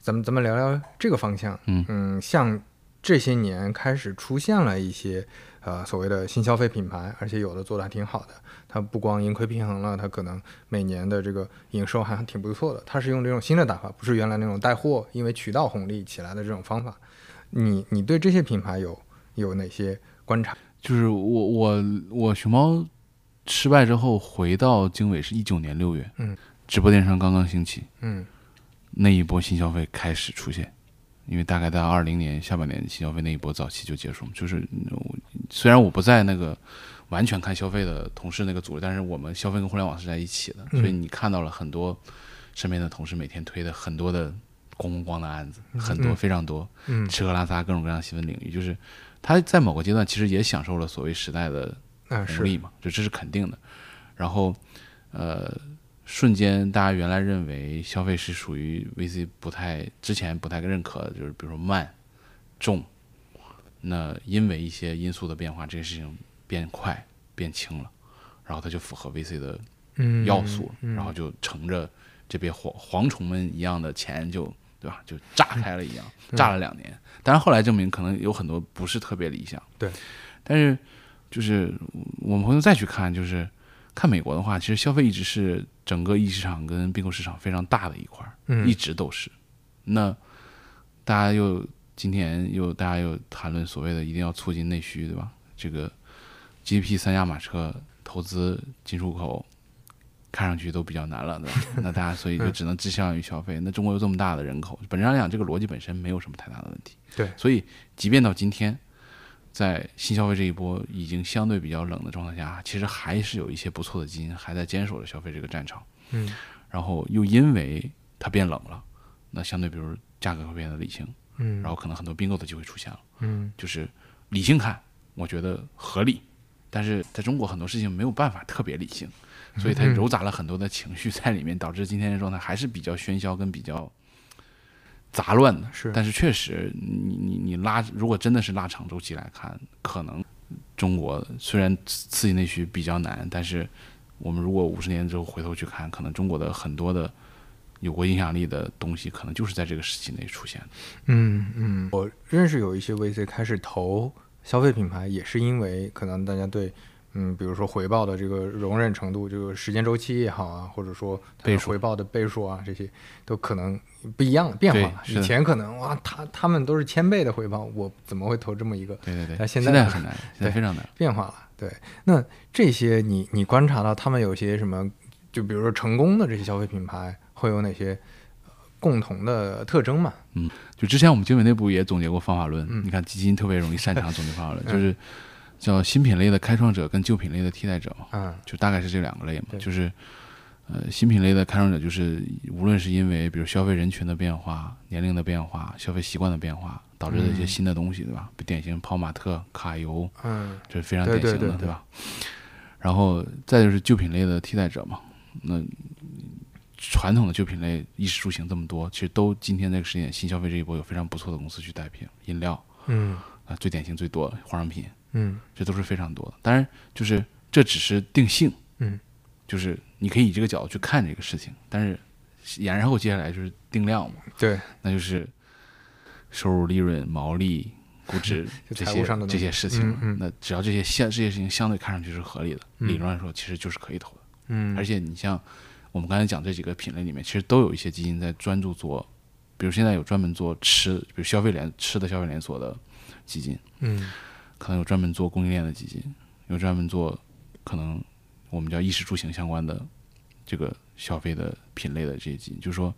咱们咱们聊聊这个方向。嗯像这些年开始出现了一些呃所谓的新消费品牌，而且有的做的还挺好的。它不光盈亏平衡了，它可能每年的这个营收还挺不错的。它是用这种新的打法，不是原来那种带货因为渠道红利起来的这种方法。你你对这些品牌有有哪些观察？就是我我我熊猫失败之后回到经纬是一九年六月，嗯，直播电商刚刚兴起，嗯那一波新消费开始出现，因为大概在二零年下半年新消费那一波早期就结束，就是嗯我虽然我不在那个完全看消费的同事那个组织，但是我们消费跟互联网是在一起的，嗯所以你看到了很多身边的同事每天推的很多的咣咣咣的案子，很多嗯。非常多，嗯。吃喝拉撒各种各样的细分领域，就是他在某个阶段其实也享受了所谓时代的红利嘛，就这是肯定的。然后，呃，瞬间大家原来认为消费是属于 VC 不太之前不太认可的，就是比如说慢、重，那因为一些因素的变化，这个事情变快变轻了，然后它就符合 VC 的嗯要素然后就乘着这边蝗蝗虫们一样的钱就对吧，就炸开了一样，炸了两年。但是后来证明可能有很多不是特别理想，对。但是就是我们回头再去看，就是看美国的话，其实消费一直是整个一级市场跟并购市场非常大的一块儿，嗯一直都是。那大家又今天又大家又谈论所谓的一定要促进内需，对吧？这个 GDP 三驾马车投资进出口，看上去都比较难了，对吧？那大家所以就只能志向于消费。那中国有这么大的人口，本质上来讲，这个逻辑本身没有什么太大的问题。对所以即便到今天，在新消费这一波已经相对比较冷的状态下，其实还是有一些不错的基金还在坚守着消费这个战场。嗯然后又因为它变冷了，那相对比如价格会变得理性，嗯然后可能很多并购的机会出现了。嗯就是理性看，我觉得合理，但是在中国很多事情没有办法特别理性，所以它嗯糅杂了很多的情绪在里面，导致今天的状态还是比较喧嚣跟比较杂乱的。是但是确实，你你你拉，如果真的是拉长周期来看，可能中国虽然刺刺激内需比较难，但是我们如果五十年之后回头去看，可能中国的很多的有过影响力的东西，可能就是在这个时期内出现的。嗯嗯，我认识有一些 VC 开始投消费品牌，也是因为可能大家对。嗯，比如说回报的这个容忍程度，这个时间周期也好啊，或者说它的倍回报的倍数啊，这些都可能不一样了，变化以前可能哇，他他们都是千倍的回报，我怎么会投这么一个？对对对，但现在现很难，现在非常难。变化了。对，那这些你你观察到他们有些什么？就比如说成功的这些消费品牌会有哪些呃共同的特征嘛？嗯就之前我们经纬内部也总结过方法论，嗯你看基金特别容易擅长总结方法论，就是叫新品类的开创者跟旧品类的替代者嘛，嗯就大概是这两个类嘛，就是呃新品类的开创者就是无论是因为比如消费人群的变化、年龄的变化、消费习惯的变化导致的一些嗯新的东西，对吧？典型泡玛特、卡油，嗯这是非常典型的，对对对吧？然后再就是旧品类的替代者嘛，那传统的旧品类衣食住行这么多，其实都今天这个时间点新消费这一波有非常不错的公司去带平，饮料嗯。啊最典型最多的化妆品，嗯。这都是非常多的。当然，就是这只是定性，嗯，就是你可以以这个角度去看这个事情，但是然后接下来就是定量嘛，对，那就是收入、利润、毛利、估值 这些这些事情嘛。嗯嗯。那只要这些相这些事情相对看上去是合理的，嗯。理论上说其实就是可以投的。嗯。而且你像我们刚才讲这几个品类里面，其实都有一些基金在专注做，比如现在有专门做吃，比如消费连吃的消费连锁的基金，嗯。可能有专门做供应链的基金，有专门做可能我们叫衣食住行相关的这个消费的品类的这些基金，就是说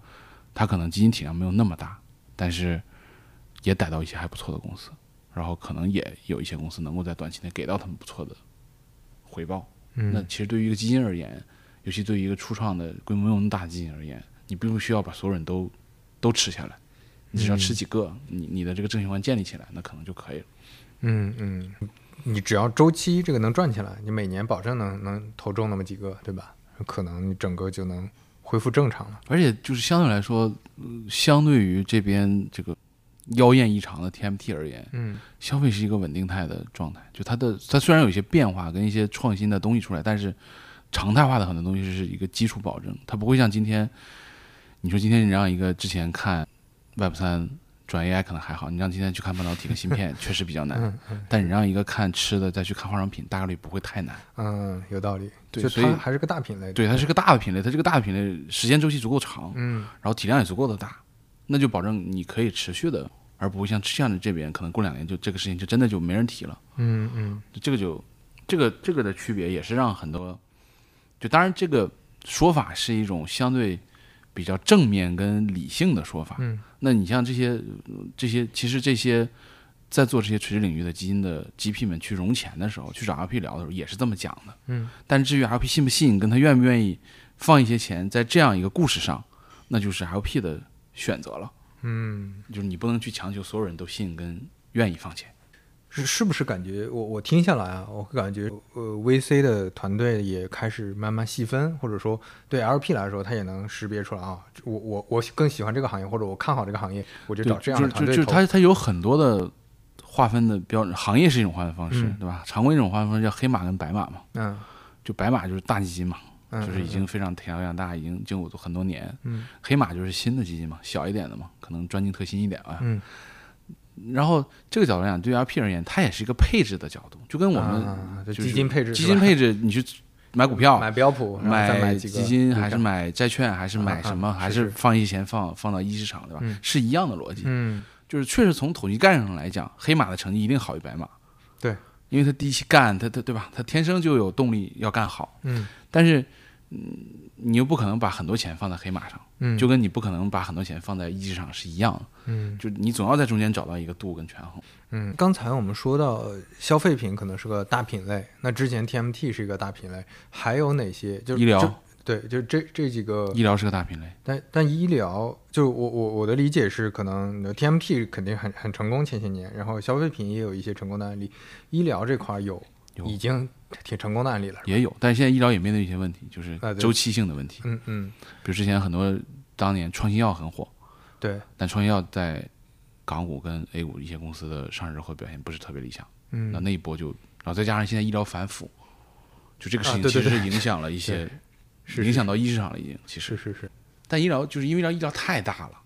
它可能基金体量没有那么大，但是也逮到一些还不错的公司，然后可能也有一些公司能够在短期内给到他们不错的回报。那嗯其实对于一个基金而言，尤其对于一个初创的规模那么大的基金而言，你并不需要把所有人都都吃下来，你只要吃几个，你你的这个正循环建立起来，那可能就可以了。嗯嗯，你只要周期这个能赚起来，你每年保证能能投中那么几个，对吧？可能你整个就能恢复正常了。而且就是相对来说，呃相对于这边这个妖艳异常的 TMT 而言，嗯消费是一个稳定态的状态。就它的它虽然有一些变化跟一些创新的东西出来，但是常态化的很多东西是一个基础保证，它不会像今天，你说今天你让一个之前看 Web 三转 AI 可能还好，你让今天去看半导体跟芯片 确实比较难，但你让一个看吃的再去看化妆品，大概率不会太难。嗯，有道理。对所以还是个大品类。对，它是个大的品类，它这个大的品类时间周期足够长，嗯然后体量也足够的大，那就保证你可以持续的，而不会像像的这边可能过两年就这个事情就真的就没人提了。嗯嗯这个就这个这个的区别也是让很多，就当然这个说法是一种相对比较正面跟理性的说法。嗯那你像这些呃这些，其实这些在做这些垂直领域的基金的 GP 们去融钱的时候，去找 LP 聊的时候，也是这么讲的。嗯但至于 LP 信不信，跟他愿不愿意放一些钱在这样一个故事上，那就是 LP 的选择了。嗯，就是你不能去强求所有人都信跟愿意放钱。是是不是感觉我我听下来啊，我会感觉呃 VC 的团队也开始慢慢细分，或者说对 LP 来说，他也能识别出来啊，我我我更喜欢这个行业，或者我看好这个行业，我就，找这样的就就就是团队投。它它有很多的划分的标准，行业是一种划分方式，嗯对吧？常规一种划分方式叫黑马跟白马嘛，嗯就白马就是大基金嘛，嗯，就是已经非常体量大，已经经过很多年。嗯黑马就是新的基金嘛，小一点的嘛，可能专精特新一点啊。嗯然后这个角度来讲，对于 LP 而言，它也是一个配置的角度，就跟我们基金配置，基金配置，你去买股票，买标普，买基金还是买债券还是买啊什么，还啊是放一些钱放放到一级市场，对吧？嗯是一样的逻辑。嗯就是确实从统计概念上来讲，黑马的成绩一定好于白马。对，因为他第一期干，他他对吧？他天生就有动力要干好。嗯但是，嗯，你又不可能把很多钱放在黑马上，嗯，就跟你不可能把很多钱放在一级市场是一样的。嗯就你总要在中间找到一个度跟权衡。嗯，刚才我们说到呃消费品可能是个大品类，那之前 TMT 是一个大品类，还有哪些？就是医疗对，就这这几个医疗是个大品类，但但医疗，就是我我我的理解是，可能呃 TMT 肯定很很成功前些年，然后消费品也有一些成功的案例，医疗这块有已经挺成功的案例了。也有，但是现在医疗也面对一些问题，就是周期性的问题。嗯嗯，比如之前很多当年创新药很火，对，但创新药在港股跟 A 股一些公司的上市之后表现不是特别理想。嗯。那那一波就，然后再加上现在医疗反腐，就这个事情其实是影响了一些，是影响到一市场了已经。其实，是是是，但医疗就是因为医疗医疗太大了，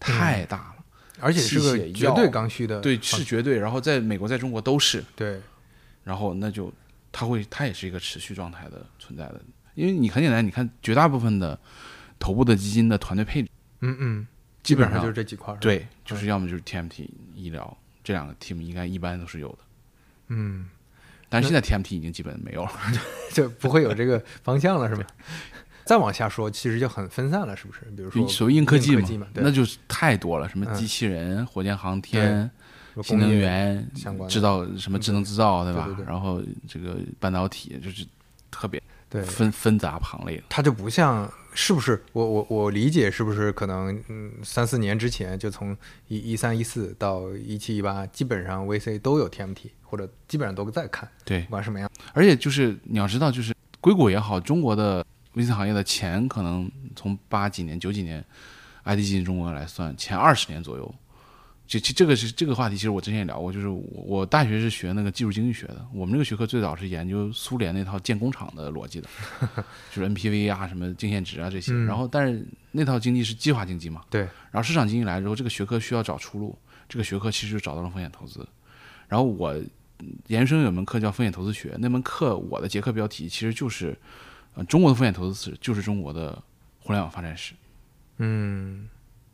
太大了，而且是个绝对刚需的，对，是绝对。然后在美国、在中国都是，对，然后那就它会，它也是一个持续状态的存在的。因为你很简单，你看绝大部分的头部的基金的团队配置，嗯嗯，基本上就是这几块儿，，对，就是要么就是 TMT 医疗这两个 team 应该一般都是有的。嗯，但是现在 TMT 已经基本没有了。就不会有这个方向了，是吧？再往下说，其实就很分散了，是不是？比如说所谓硬科技嘛，技嘛那就是太多了，什么嗯机器人、火箭航天、新能源相关制造，什么智能制造，对吧？对对对然后这个半导体就是特别对，纷纷杂庞类的。它就不像，是不是？我我我理解是不是可能嗯三四年之前就从一一三一四到一七一八，基本上 VC 都有 TMT，或者基本上都在看，对不，管什么样。而且就是你要知道，就是硅谷也好，中国的 VC 行业的钱可能从八几年、九几年 IT 进中国来算，前二十年左右。这这这个是这个话题，其实我之前也聊过，就是我我大学是学那个技术经济学的，我们这个学科最早是研究苏联那套建工厂的逻辑的，就是 NPV 啊、什么净现值啊这些。嗯然后，但是那套经济是计划经济嘛，对，然后市场经济来之后，这个学科需要找出路，这个学科其实就找到了风险投资。然后我嗯研究生有门课叫风险投资学，那门课我的结课标题其实就是，呃，中国的风险投资史就是中国的互联网发展史，嗯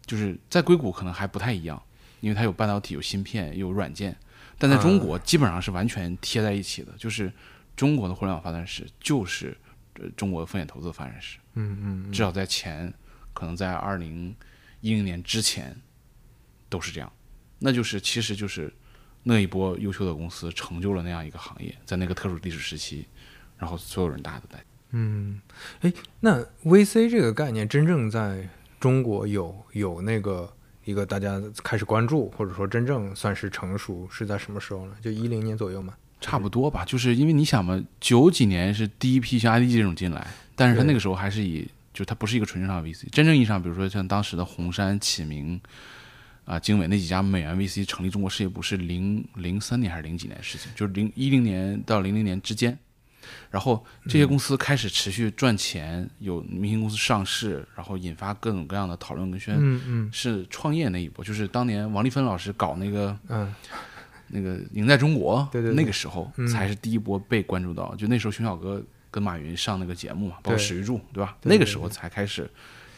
就是在硅谷可能还不太一样，因为它有半导体、有芯片、有软件，但在中国基本上是完全贴在一起的，就是中国的互联网发展史就是呃中国的风险投资发展史。嗯嗯至少在前，可能在二零一零年之前都是这样，那就是其实就是那一波优秀的公司成就了那样一个行业，在那个特殊历史时期，然后所有人大家都在。嗯，哎，那 VC 这个概念真正在中国有有那个一个大家开始关注，或者说真正算是成熟，是在什么时候呢？就一零年左右嘛。差不多吧，就是因为你想嘛，九几年是第一批像 IDG 这种进来，但是他那个时候还是以，就它不是一个纯正上的 VC，真正意义上，比如说像当时的红杉、启明。啊，经纬那几家美元 VC 成立中国事业部是零零三年还是零几年的事情，就是零一零年到零零年之间。然后这些公司开始持续赚钱，有明星公司上市，然后引发各种各样的讨论跟宣。嗯嗯是创业那一波，就是当年王丽芬老师搞那个嗯，那个赢在中国，对对对那个时候嗯才是第一波被关注到。就那时候熊小哥跟马云上那个节目嘛，包括对史玉柱，对吧？对对那个时候才开始，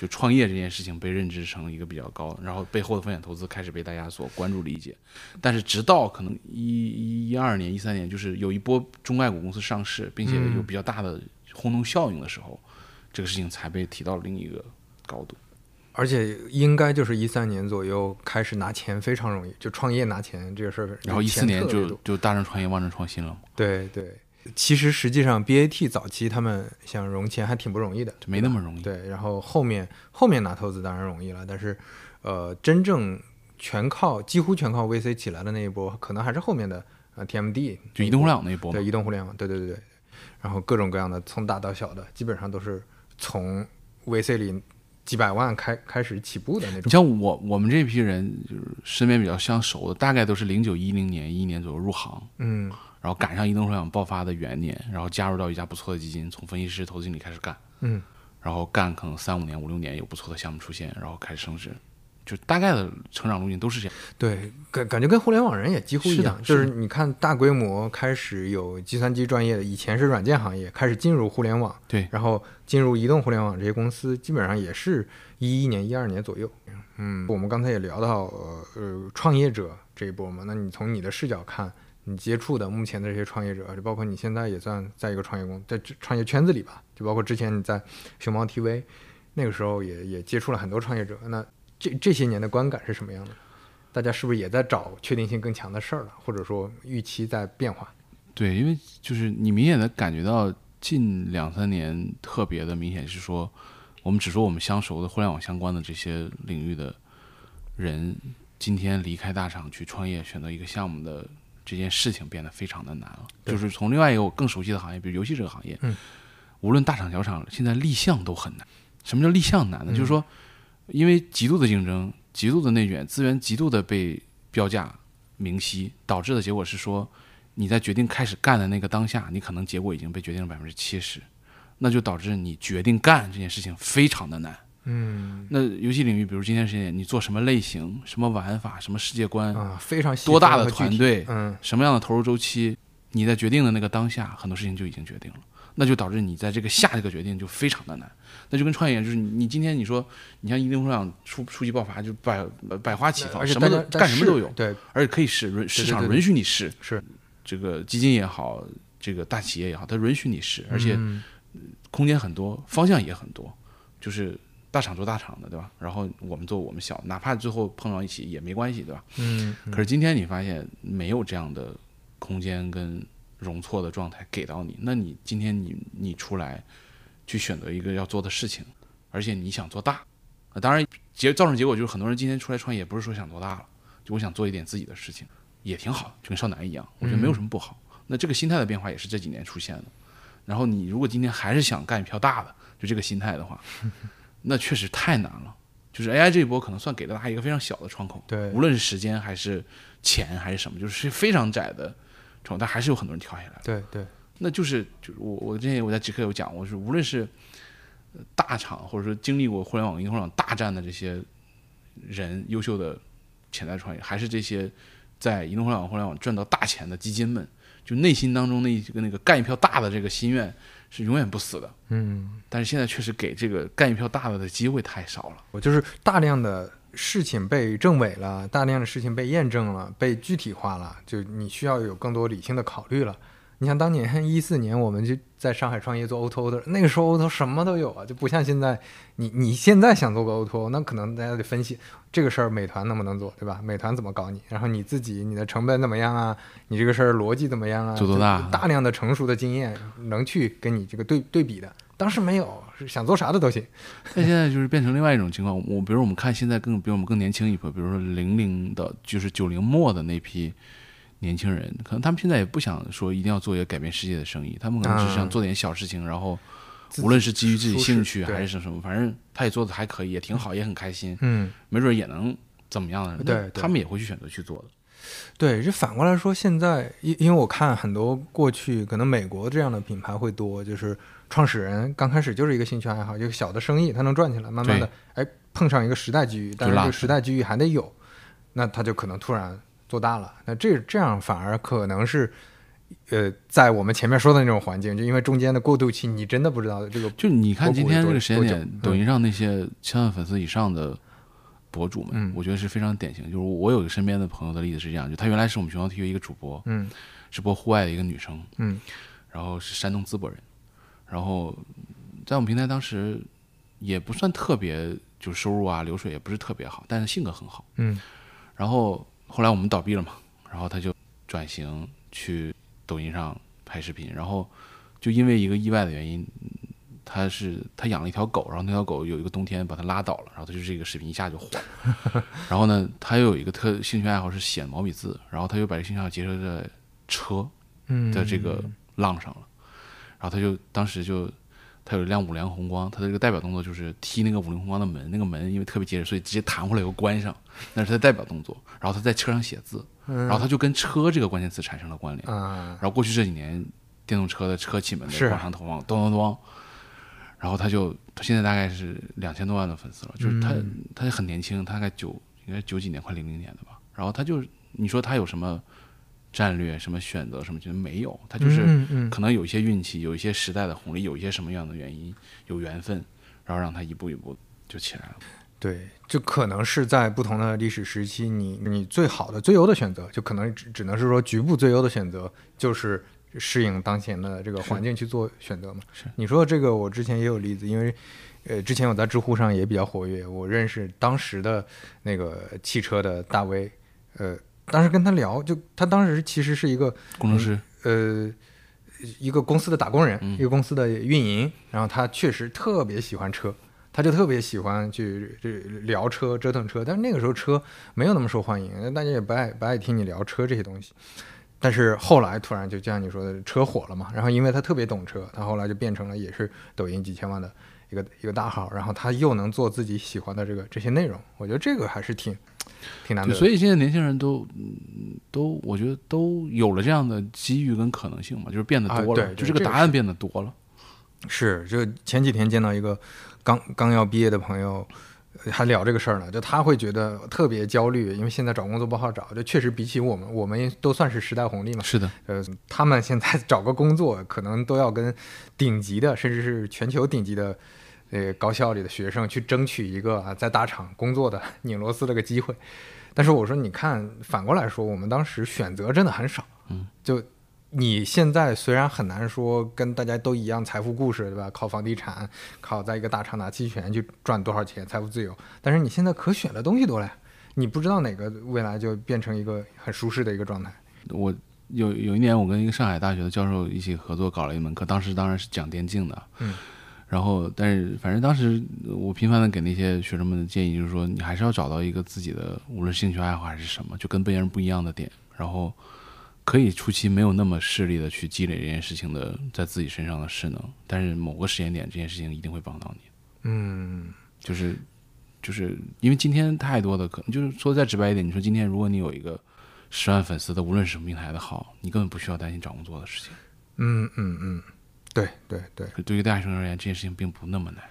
就创业这件事情被认知成一个比较高，然后背后的风险投资开始被大家所关注理解。但是直到可能一一二年、一三年，就是有一波中概股公司上市，并且嗯有比较大的轰动效应的时候，这个事情才被提到了另一个高度。而且应该就是一三年左右开始拿钱非常容易，就创业拿钱这个事儿。然后一四年就就大众创业、万众创新了嘛，对对，其实实际上 BAT 早期他们想融钱还挺不容易的，没那么容易。对，然后后面后面拿投资当然容易了，但是呃，真正全靠几乎全靠 VC 起来的那一波，可能还是后面的呃 TMD 就移动互联网那一波嘛对，移动互联网，对对对对，然后各种各样的从大到小的，基本上都是从 VC 里几百万开开始起步的那种。你像我我们这批人，就是身边比较相熟的，大概都是零九一零年、一一年左右入行，嗯然后赶上移动互联网爆发的元年，然后加入到一家不错的基金，从分析师、投资经理开始干，嗯，然后干可能三五年、五六年有不错的项目出现，然后开始升职，就大概的成长路径都是这样。对，感感觉跟互联网人也几乎一样，就是是你看大规模开始有计算机专业的，以前是软件行业，开始进入互联网，对然后进入移动互联网这些公司，基本上也是一一年、一二年左右。嗯，我们刚才也聊到呃呃创业者这一波嘛，那你从你的视角看，你接触的目前的这些创业者，就包括你现在也算在一个创业公在创业圈子里吧，就包括之前你在熊猫 TV 那个时候也也接触了很多创业者，那这这些年的观感是什么样的？大家是不是也在找确定性更强的事儿了，或者说预期在变化？对，因为就是你明显的感觉到近两三年特别的明显是说，我们只说我们相熟的互联网相关的这些领域的人，今天离开大厂去创业，选择一个项目的这件事情变得非常的难了。就是从另外一个我更熟悉的行业，比如游戏这个行业，嗯无论大厂小厂，现在立项都很难。什么叫立项难呢？嗯就是说，因为极度的竞争、极度的内卷，资源极度的被标价明晰，导致的结果是说，你在决定开始干的那个当下，你可能结果已经被决定了百分之七十，那就导致你决定干这件事情非常的难。嗯。那游戏领域，比如今天时间点，你做什么类型、什么玩法、什么世界观、啊，非常多大的团队、嗯。什么样的投入周期，你在决定的那个当下，很多事情就已经决定了，那就导致你在这个下这个决定就非常的难。那就跟创业一样，就是你你今天你说，你像移动互联网初初级爆发，就百百花齐放，什么都干什么都有，对，而且可以试，允市场允许你试，是，这个基金也好，这个大企业也好，它允许你试，而且嗯。空间很多，方向也很多，就是大厂做大厂的，对吧？然后我们做我们小，哪怕最后碰到一起也没关系，对吧？嗯，可是今天你发现没有这样的空间跟容错的状态给到你，那你今天你你出来去选择一个要做的事情，而且你想做大，啊，当然结造成结果就是很多人今天出来创业不是说想做大了，就我想做一点自己的事情，也挺好，就跟少男一样，我觉得没有什么不好。那这个心态的变化也是这几年出现的。然后你如果今天还是想干一票大的，就这个心态的话，那确实太难了。就是 AI 这一波可能算给了大家一个非常小的窗口，对无论是时间还是钱还是什么，就是非常窄的窗口，但还是有很多人跳下来了。对对，那就是就是我我之前我在极客有讲，我是无论是呃大厂或者说经历过互联网、移动互联网大战的这些人，优秀的潜在创业，还是这些在移动互联网、互联网赚到大钱的基金们，就内心当中那一个那个干一票大的这个心愿是永远不死的。嗯，但是现在确实给这个干一票大的的机会太少了。我就是大量的事情被证伪了，大量的事情被验证了，被具体化了，就你需要有更多理性的考虑了。你像当年一四年，我们就在上海创业做 O to O 的，那个时候 O to 什么都有啊，就不像现在，你你现在想做个 O to O，那可能大家得分析这个事儿美团能不能做，对吧？美团怎么搞你？然后你自己你的成本怎么样啊？你这个事儿逻辑怎么样啊？做多大就大量的成熟的经验能去跟你这个对对比的。当时没有，是想做啥的都行。那现在就是变成另外一种情况。我比如我们看现在更比我们更年轻一波，比如说零零的，就是九零末的那批年轻人，可能他们现在也不想说一定要做一个改变世界的生意，他们可能只是想做点小事情，然后无论是基于自己兴趣还是什么，反正他也做的还可以，也挺好，也很开心，嗯，没准也能怎么样的，对，他们也会去选择去做的。对，这反过来说，现在因因为我看很多过去可能美国这样的品牌会多，就是创始人刚开始就是一个兴趣爱好，就是小的生意，他能赚起来，慢慢的，哎，碰上一个时代机遇，但是这个时代机遇还得有，那他就可能突然做大了。那这这样反而可能是，呃，在我们前面说的那种环境，就因为中间的过渡期，你真的不知道这个。就你看今天这个时间点，抖音上那些千万粉丝以上的。博主们，我觉得是非常典型。就是我有个身边的朋友的例子是这样，就她原来是我们学校体育一个主播，嗯，是播户外的一个女生，嗯，然后是山东淄博人，然后在我们平台当时也不算特别，就收入啊流水也不是特别好，但是性格很好，嗯，然后后来我们倒闭了嘛，然后他就转型去抖音上拍视频，然后就因为一个意外的原因。他是他养了一条狗，然后那条狗有一个冬天把他拉倒了，然后他就这个视频一下就火了。然后呢，他又有一个特兴趣爱好是写毛笔字，然后他又把这个兴趣爱好结合在车的这个浪上了。然后他就当时就他有一辆五菱宏光，他的这个代表动作就是踢那个五菱宏光的门，那个门因为特别结实，所以直接弹回来又关上，那是他代表动作。然后他在车上写字，然后他就跟车这个关键词产生了关联。然后过去这几年电动车的车企们的广场投放，咚咚咚。然后他就，他现在大概是两千多万的粉丝了，就是他，他很年轻，他大概九，应该九几年，快零零年的吧。然后他就，你说他有什么战略、什么选择、什么？觉得没有，他就是可能有一些运气，有一些时代的红利，有一些什么样的原因，有缘分，然后让他一步一步就起来了。对，就可能是在不同的历史时期，你你最好的、最优的选择，就可能只只能是说局部最优的选择，就是。适应当前的这个环境去做选择嘛？是你说这个，我之前也有例子，因为呃，之前我在知乎上也比较活跃，我认识当时的那个汽车的大 V，呃，当时跟他聊，就他当时其实是一个工程师，呃，一个公司的打工人，一个公司的运营，然后他确实特别喜欢车，他就特别喜欢去这聊车、折腾车，但是那个时候车没有那么受欢迎，大家也不爱不爱听你聊车这些东西。但是后来突然就像你说的车火了嘛，然后因为他特别懂车，他后来就变成了也是抖音几千万的一个一个大号，然后他又能做自己喜欢的这个这些内容，我觉得这个还是挺挺难的。所以现在年轻人都都我觉得都有了这样的机遇跟可能性嘛，就是变得多了，就这个答案变得多了。是，就前几天见到一个刚刚要毕业的朋友。还聊这个事儿呢，就他会觉得特别焦虑，因为现在找工作不好找。就确实比起我们，我们都算是时代红利嘛。是的，呃，他们现在找个工作，可能都要跟顶级的，甚至是全球顶级的，呃，高校里的学生去争取一个啊，在大厂工作的 拧螺丝这个机会。但是我说，你看，反过来说，我们当时选择真的很少，嗯，就。你现在虽然很难说跟大家都一样财富故事，对吧？靠房地产，靠在一个大厂拿期权去赚多少钱，财富自由。但是你现在可选的东西多了，你不知道哪个未来就变成一个很舒适的一个状态。我有有一年，我跟一个上海大学的教授一起合作搞了一门课，当时当然是讲电竞的。嗯。然后，但是反正当时我频繁的给那些学生们的建议就是说，你还是要找到一个自己的，无论兴趣爱好还是什么，就跟别人不一样的点，然后。可以初期没有那么势利的去积累这件事情的在自己身上的势能，但是某个时间点这件事情一定会帮到你。嗯，就是就是因为今天太多的可能，就是说再直白一点，你说今天如果你有一个十万粉丝的，无论是什么平台的号，你根本不需要担心找工作的事情。嗯嗯嗯，对对对，对于大学生而言，这件事情并不那么难。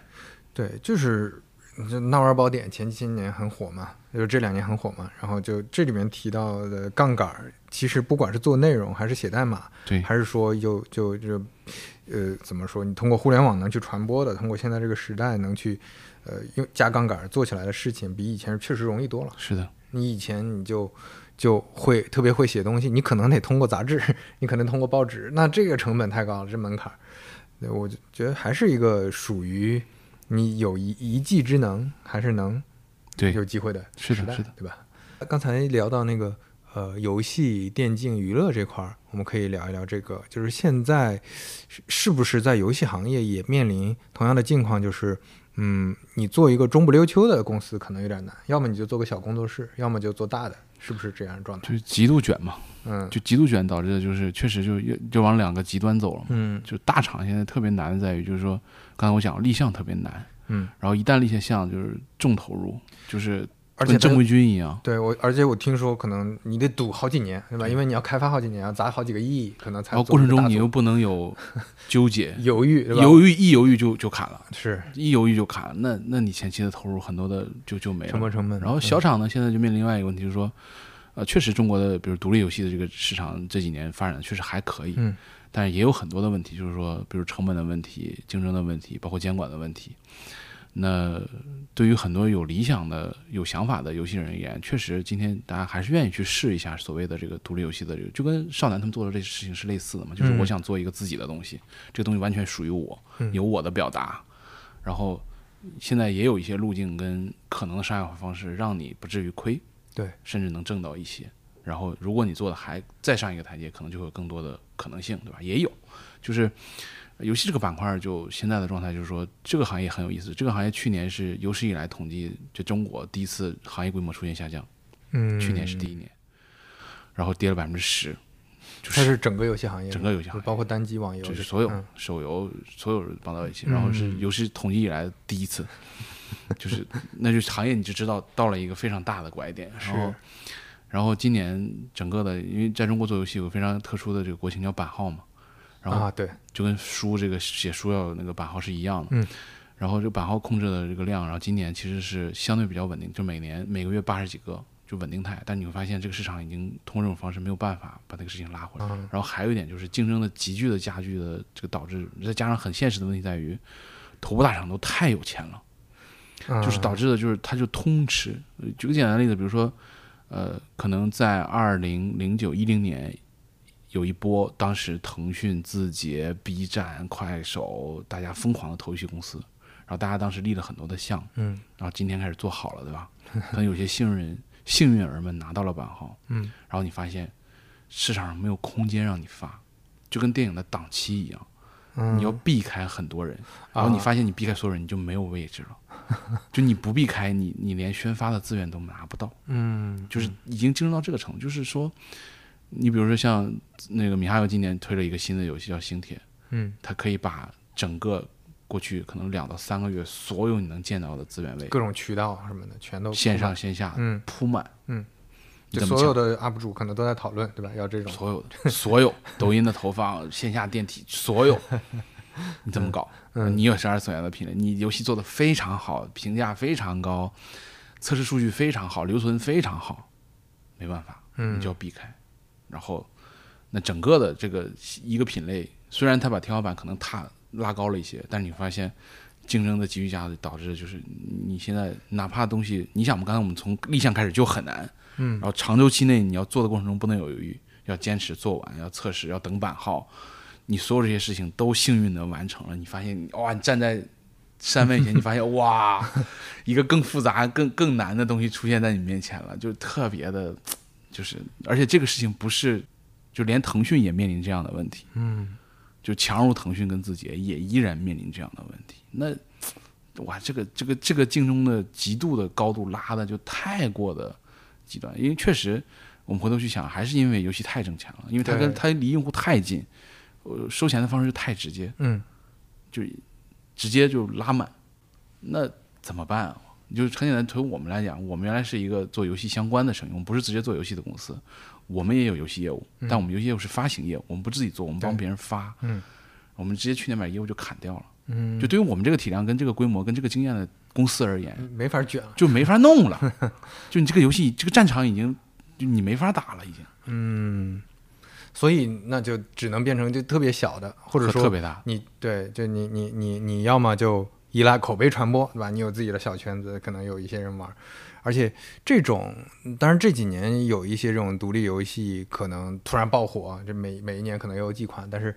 对，就是就闹玩宝典前些年很火嘛。就这两年很火嘛，然后就这里面提到的杠杆，其实不管是做内容还是写代码，对，还是说就就就，呃，怎么说？你通过互联网能去传播的，通过现在这个时代能去，呃，用加杠杆做起来的事情，比以前确实容易多了。是的，你以前你就就会特别会写东西，你可能得通过杂志，你可能通过报纸，那这个成本太高了，这门槛。我就觉得还是一个属于你有一一技之能，还是能。对，有机会的是的，是的，对吧？刚才聊到那个呃游戏、电竞、娱乐这块儿，我们可以聊一聊这个，就是现在是是不是在游戏行业也面临同样的境况，就是嗯，你做一个中不溜秋的公司可能有点难，要么你就做个小工作室，要么就做大的，是不是这样的状态？就是极度卷嘛，嗯就极度卷导致的就是确实就就就往两个极端走了嘛。嗯就大厂现在特别难的在于，就是说刚才我讲立项特别难，嗯，然后一旦立下项就是重投入，就是而且正规军一样。对我，而且我听说可能你得赌好几年，对吧？因为你要开发好几年，要砸好几个亿，可能才过程中你又不能有 纠结，犹豫？犹豫一犹豫就就砍了，是一犹豫就砍了，那那你前期的投入很多的就就没了。沉没成本。然后小厂呢，现在就面临另外一个问题，就是说，呃，确实中国的比如独立游戏的这个市场这几年发展的确实还可以，嗯但是也有很多的问题，就是说，比如成本的问题、竞争的问题，包括监管的问题。那对于很多有理想的、有想法的游戏人而言，确实今天大家还是愿意去试一下所谓的这个独立游戏的这个，就跟少男他们做的这些事情是类似的嘛，就是嗯我想做一个自己的东西，这个东西完全属于我，嗯有我的表达，然后现在也有一些路径跟可能的商业化方式，让你不至于亏，对，甚至能挣到一些。然后，如果你做的还再上一个台阶，可能就会有更多的可能性，对吧？也有，就是游戏这个板块，就现在的状态，就是说这个行业很有意思。这个行业去年是有史以来统计，就中国第一次行业规模出现下降，嗯，去年是第一年，然后跌了百分之十，就它是整个游戏行业，整个游戏行业包括单机、网游，就是所有嗯手游所有绑到一起，然后是嗯有史统计以来第一次，就是 那就是行业你就知道到了一个非常大的拐点，然后然后今年整个的，因为在中国做游戏有非常特殊的这个国情叫版号嘛，然后啊，对，就跟书这个写书要有那个版号是一样的，嗯，然后这个版号控制的这个量，然后今年其实是相对比较稳定，就每年每个月八十几个就稳定态，但你会发现这个市场已经通过这种方式没有办法把那个事情拉回来。嗯然后还有一点就是竞争的急剧的加剧的这个导致，再加上很现实的问题在于，头部大厂都太有钱了，就是嗯导致的就是它就通吃。呃举个简单的例子，比如说，呃，可能在二零零九一零年有一波，当时腾讯、字节、B 站、快手，大家疯狂的投游戏公司，然后大家当时立了很多的项，嗯，然后今天开始做好了，对吧？可能有些幸运、幸运儿们拿到了版号，嗯，然后你发现市场上没有空间让你发，就跟电影的档期一样，嗯你要避开很多人，然后你啊发现你避开所有人，你就没有位置了。就你不避开，你你连宣发的资源都拿不到，嗯，就是已经进入到这个程度。就是说，你比如说像那个米哈游今年推了一个新的游戏叫《星铁》，嗯，它可以把整个过去可能两到三个月所有你能见到的资源位，各种渠道什么的全都线上线下嗯铺满，嗯，就所有的 UP 主可能都在讨论，对吧？要这种，所有的所有抖音的投放、线下电梯，所有，你怎么搞？嗯你有十二次元的品类，你游戏做的非常好，评价非常高，测试数据非常好，留存非常好，没办法，嗯你就要避开。然后，那整个的这个一个品类，虽然它把天花板可能踏拉高了一些，但是你发现竞争的急剧加剧导致就是你现在哪怕东西，你想我们，刚才我们从立项开始就很难，嗯。然后长周期内你要做的过程中不能有犹豫，要坚持做完，要测试，要等版号，你所有这些事情都幸运的完成了，你发现哇，你站在山面前，你发现 哇，一个更复杂、更更难的东西出现在你面前了，就特别的，就是而且这个事情不是，就连腾讯也面临这样的问题，嗯。就强如腾讯跟字节也依然面临这样的问题，那。哇，这个这个这个竞争的极度的高度拉的就太过的极端，因为确实我们回头去想，还是因为游戏太挣钱了，因为它跟它离用户太近，呃，收钱的方式太直接，嗯。就直接就拉满，那怎么办啊？就是很简单，从我们来讲，我们原来是一个做游戏相关的生意，我们不是直接做游戏的公司，我们也有游戏业务，但我们游戏业务是发行业务，我们不自己做，我们帮别人发，嗯我们直接去年把业务就砍掉了。嗯，就对于我们这个体量、跟这个规模、跟这个经验的公司而言，没法卷了。就没法弄了。就你这个游戏，这个战场已经，就你没法打了，已经，嗯，所以那就只能变成就特别小的，或者说特别大。你对，就你你你你要么就依赖口碑传播，对吧？你有自己的小圈子，可能有一些人玩，而且这种，当然这几年有一些这种独立游戏可能突然爆火，这每每一年可能有几款，但是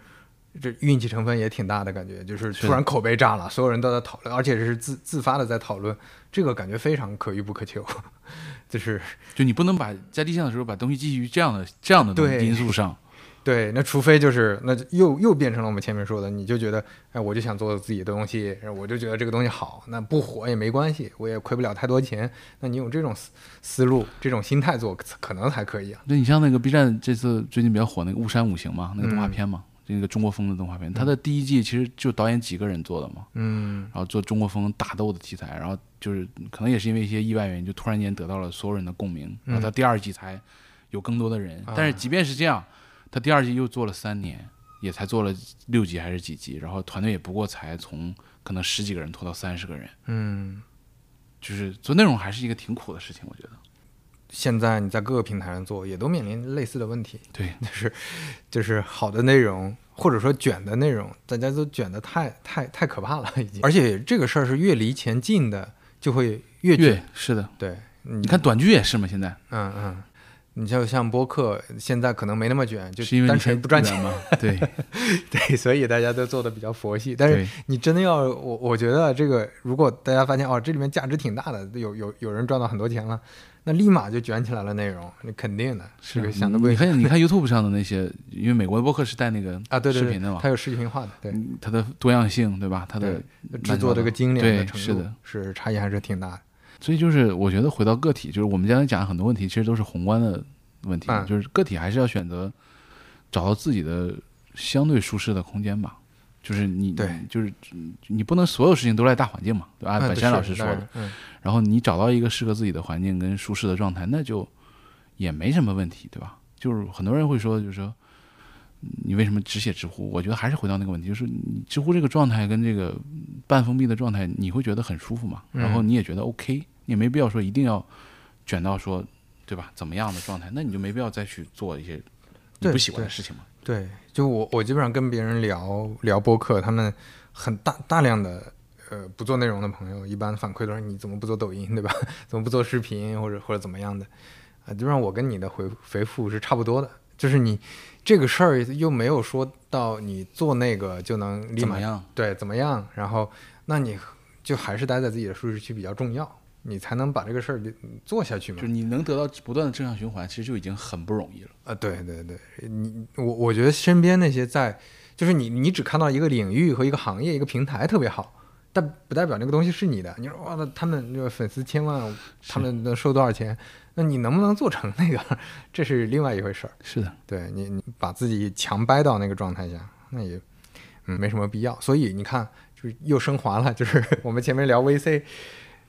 这运气成分也挺大的感觉，就是突然口碑炸了，所有人都在讨论，而且是自自发的在讨论这个感觉非常可遇不可求，就是就你不能把在立项的时候把东西基于这样的这样的因素上，对，那除非就是那就又又变成了我们前面说的，你就觉得哎，我就想做自己的东西，我就觉得这个东西好，那不火也没关系，我也亏不了太多钱。那你有这种思思路、这种心态做，可能才可以啊。那你像那个 B 站这次最近比较火那个《雾山五行》嘛，那个动画嗯片嘛，那个中国风的动画片，它的第一季其实就导演几个人做的嘛，嗯然后做中国风打斗的题材，然后就是可能也是因为一些意外原因，就突然间得到了所有人的共鸣，然后到第二季才有更多的人。啊但是即便是这样，他第二季又做了三年，也才做了六集还是几集，然后团队也不过才从可能十几个人拖到三十个人，嗯，就是做内容还是一个挺苦的事情，我觉得。现在你在各个平台上做，也都面临类似的问题，对，就是就是好的内容。或者说卷的内容，大家都卷的太太太可怕了，已经。而且这个事儿是越离钱近的，就会越卷。越是的，对，你你看短剧也是嘛，现在嗯嗯，你就像播客，现在可能没那么卷，就是因为单纯不赚钱，嘛，对对，所以大家都做的比较佛系。但是，你真的要我，我觉得这个，如果大家发现哦，这里面价值挺大的，有有有人赚到很多钱了，那立马就卷起来了内容，那肯定的，是个想的不会你看，你看 YouTube 上的那些，因为美国的播客是带那个 啊，对对对视频的嘛，它有视频化的，对，嗯它的多样性，对吧？它的制作这个精良的程度是的是差异还是挺大的。所以就是我觉得回到个体，就是我们刚才讲的很多问题，其实都是宏观的问题，嗯就是个体还是要选择找到自己的相对舒适的空间吧。就是你，对就是你不能所有事情都赖大环境嘛，对吧？按嗯本山老师说的，然嗯，然后你找到一个适合自己的环境跟舒适的状态，那就也没什么问题，对吧？就是很多人会说，就是说嗯你为什么只写知乎？我觉得还是回到那个问题，就是你知乎这个状态跟这个半封闭的状态，你会觉得很舒服嘛？嗯然后你也觉得 OK，你也没必要说一定要卷到说，对吧？怎么样的状态？那你就没必要再去做一些你不喜欢的事情嘛。对，就我我基本上跟别人聊聊播客，他们很大大量的呃不做内容的朋友，一般反馈都是你怎么不做抖音，对吧？怎么不做视频或者或者怎么样的？啊，基本上我跟你的回回复是差不多的，就是你这个事儿又没有说到你做那个就能立马怎么样？对怎么样，然后那你就还是待在自己的舒适区比较重要，你才能把这个事儿给做下去嘛就是。你能得到不断的正向循环，其实就已经很不容易了。啊，对对对，你我我觉得身边那些在，就是你你只看到一个领域和一个行业一个平台特别好，但不代表那个东西是你的。你说哇，那他们那个粉丝千万，他们能收多少钱？那你能不能做成那个，这是另外一回事儿。是的，对你你把自己强掰到那个状态下，那也嗯没什么必要。所以你看，就是又升华了，就是我们前面聊 VC。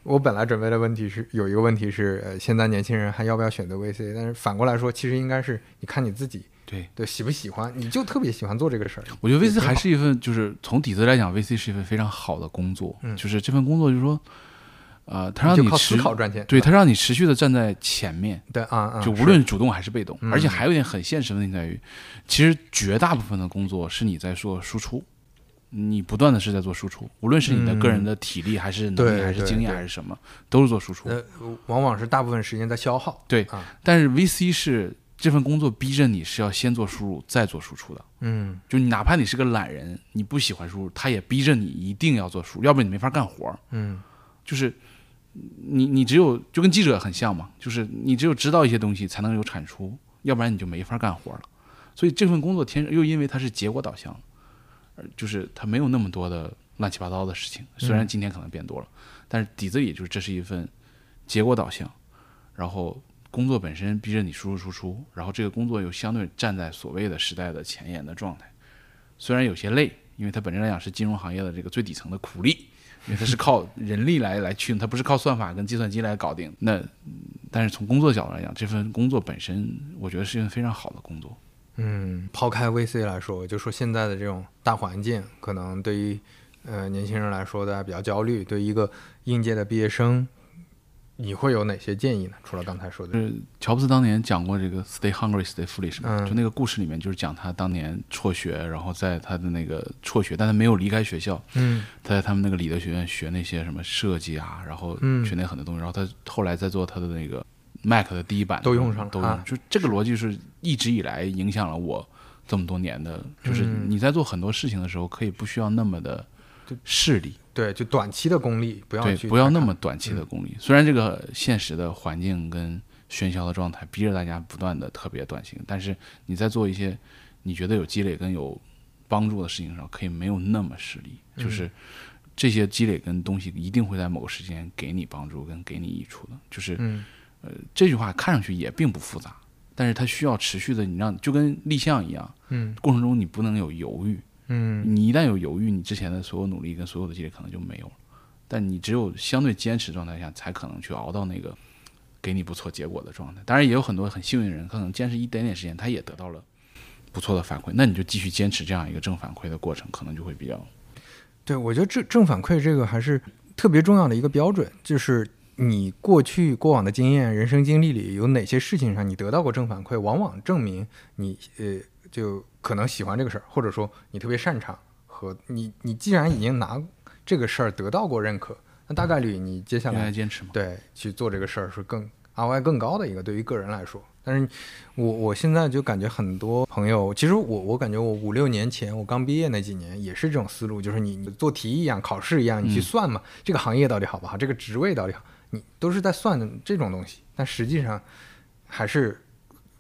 我本来准备的问题是有一个问题是，呃，现在年轻人还要不要选择 VC？但是反过来说，其实应该是你看你自己对。对喜不喜欢，你就特别喜欢做这个事儿。我觉得 VC 还是一份，就是从底子来讲，VC 是一份非常好的工作。嗯就是这份工作，就是说，呃，它让你持思考赚钱。对它让你持续的站在前面，对啊啊，就无论主动还是被动。嗯而且还有一点很现实的问题在于，其实绝大部分的工作是你在做输出，你不断的是在做输出，无论是你的个人的体力，还是能力，还是经验，还是什么，都是做输出。呃，往往是大部分时间在消耗。对啊，但是 VC 是这份工作逼着你是要先做输入，再做输出的。嗯就你哪怕你是个懒人，你不喜欢输入，他也逼着你一定要做输入，要不然你没法干活儿。嗯就是你你只有就跟记者很像嘛，就是你只有知道一些东西才能有产出，要不然你就没法干活了。所以这份工作天又因为它是结果导向，呃，就是它没有那么多的乱七八糟的事情。虽然今天可能变多了，但是底子里就是这是一份结果导向，然后工作本身逼着你输入输出，然后这个工作又相对站在所谓的时代的前沿的状态。虽然有些累，因为它本身来讲是金融行业的这个最底层的苦力，因为它是靠人力来来驱动，它不是靠算法跟计算机来搞定。那嗯但是从工作角度来讲，这份工作本身，我觉得是一份非常好的工作。嗯，抛开 VC 来说，就说现在的这种大环境，可能对于呃年轻人来说，大家比较焦虑。对于一个应届的毕业生，你会有哪些建议呢？除了刚才说的，就是乔布斯当年讲过这个 “stay hungry, stay foolish” 嘛，嗯就那个故事里面就是讲他当年辍学，然后在他的那个辍学，但他没有离开学校，嗯他在他们那个理德学院学那些什么设计啊，然后嗯学那很多东西，然后他后来在做他的那个 Mac 的第一版都用上了都用啊就这个逻辑是一直以来影响了我这么多年的，就是嗯你在做很多事情的时候，可以不需要那么的势利，对，就短期的功利不要对，去不要那么短期的功利。虽然这个现实的环境跟喧嚣的状态逼着大家不断的特别短行，但是你在做一些你觉得有积累跟有帮助的事情上，可以没有那么势利，嗯就是这些积累跟东西一定会在某个时间给你帮助跟给你益处的。就是嗯这句话看上去也并不复杂，但是它需要持续的，你让就跟立项一样，嗯过程中你不能有犹豫，嗯你一旦有犹豫，你之前的所有努力跟所有的积累可能就没有了。但你只有相对坚持状态下，才可能去熬到那个给你不错结果的状态。当然，也有很多很幸运的人，可能坚持一点点时间，他也得到了不错的反馈。那你就继续坚持这样一个正反馈的过程，可能就会比较对，我觉得正正反馈这个还是特别重要的一个标准，就是你过去过往的经验、人生经历里有哪些事情上你得到过正反馈，往往证明你呃就可能喜欢这个事儿，或者说你特别擅长和你你既然已经拿这个事儿得到过认可，那大概率你接下来坚持嘛。对去做这个事儿是更 ROI 更高的一个对于个人来说。但是我我现在就感觉很多朋友，其实我我感觉我五六年前我刚毕业那几年也是这种思路，就是你你做题一样，考试一样，你去嗯算嘛，这个行业到底好不好，这个职位到底好，你都是在算的这种东西。但实际上还是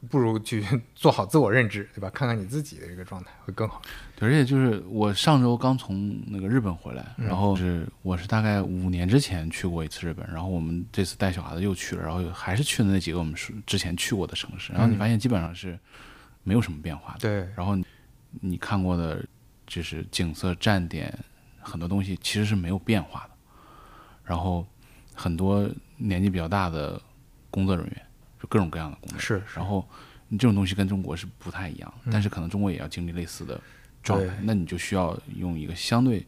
不如去 做好自我认知，对吧？看看你自己的这个状态会更好。对，而且就是我上周刚从那个日本回来，然后是我是大概五年之前去过一次日本，然后我们这次带小孩子又去了，然后又还是去的那几个我们是之前去过的城市，然后你嗯发现基本上是没有什么变化的。对，然后你你看过的，就是景色、站点，很多东西其实是没有变化的。然后很多年纪比较大的工作人员，就各种各样的工作，是是。然后你这种东西跟中国是不太一样，但是可能中国也要经历类似的状态，那你就需要用一个相对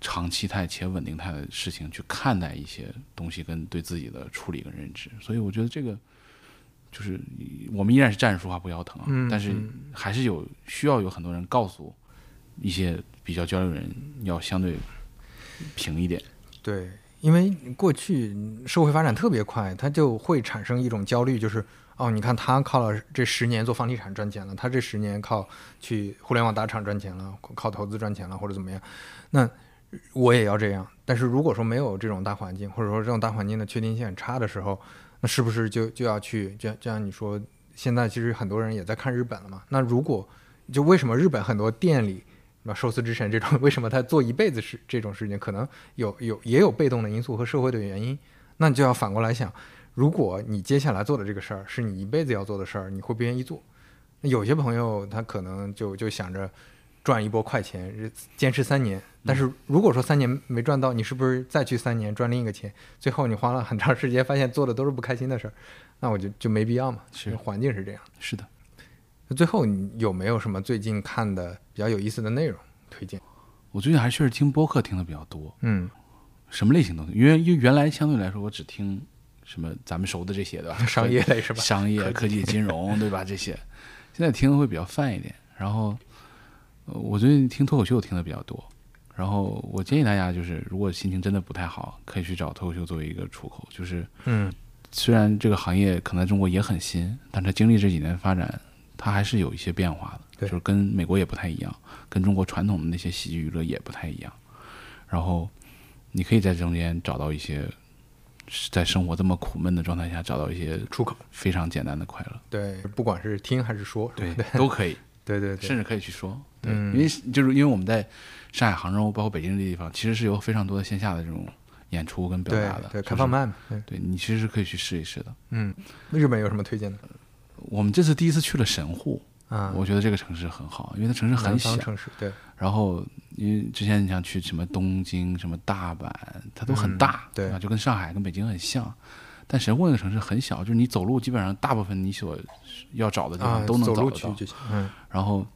长期态且稳定态的事情去看待一些东西跟对自己的处理跟认知。所以我觉得这个就是我们依然是站着说话不腰疼啊，嗯但是嗯。还是有需要有很多人告诉一些比较交流人要相对平一点。对，因为过去社会发展特别快，它就会产生一种焦虑，就是哦，你看他靠了这十年做房地产赚钱了，他这十年靠去互联网大厂赚钱了，靠投资赚钱了，或者怎么样，那我也要这样。但是如果说没有这种大环境，或者说这种大环境的确定性很差的时候，那是不是就就要去，就就像你说，现在其实很多人也在看日本了嘛？那如果就为什么日本很多店里？那寿司之神这种，为什么他做一辈子是这种事情？可能有有也有被动的因素和社会的原因。那你就要反过来想，如果你接下来做的这个事儿是你一辈子要做的事儿，你会不愿意做？那有些朋友他可能就就想着赚一波快钱，坚持三年。但是如果说三年没赚到，你是不是再去三年赚另一个钱？最后你花了很长时间，发现做的都是不开心的事儿，那我就就没必要嘛。是环境是这样。是的，那最后你有没有什么最近看的比较有意思的内容推荐？我最近还确实听播客听的比较多，嗯，什么类型都听，因为因为原来相对来说我只听什么咱们熟的这些对吧？商业类是吧？商业、科技、金融，对吧？这些现在听的会比较泛一点。然后，呃我最近听脱口秀听的比较多。然后我建议大家就是，如果心情真的不太好，可以去找脱口秀作为一个出口。就是嗯虽然这个行业可能在中国也很新，但它经历这几年发展，它还是有一些变化的。就是跟美国也不太一样，跟中国传统的那些喜剧娱乐也不太一样。然后你可以在中间找到一些，在生活这么苦闷的状态下找到一些出口。非常简单的快乐。对，不管是听还是说，对，都可以，对对对，甚至可以去说。对，嗯因为就是因为我们在上海、杭州，包括北京这些地方，其实是有非常多的线下的这种演出跟表达的。对，就是开放。麦嘛，对，对你其实是可以去试一试的。嗯，日本有什么推荐的我们这次第一次去了神户，啊？我觉得这个城市很好，因为它城市很小南方。城市，对，然后因为之前你想去什么东京、什么大阪，它都很大，嗯对啊，就跟上海、跟北京很像。但神户那个城市很小，就是你走路基本上大部分你所要找的地啊方，都能找得到。路去就行，嗯然后，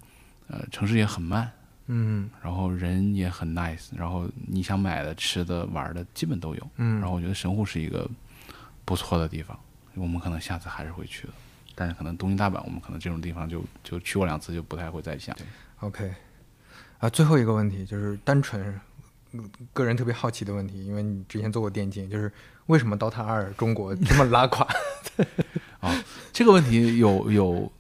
呃，城市也很慢，嗯然后人也很 nice，然后你想买的、吃的、玩的，基本都有。嗯，然后我觉得神户是一个不错的地方，我们可能下次还是会去的。但是可能东京、大阪，我们可能这种地方就就去过两次，就不太会再想。OK，啊，最后一个问题就是单纯嗯个人特别好奇的问题，因为你之前做过电竞，就是为什么 DOTA 二中国这么拉垮？这个问题有有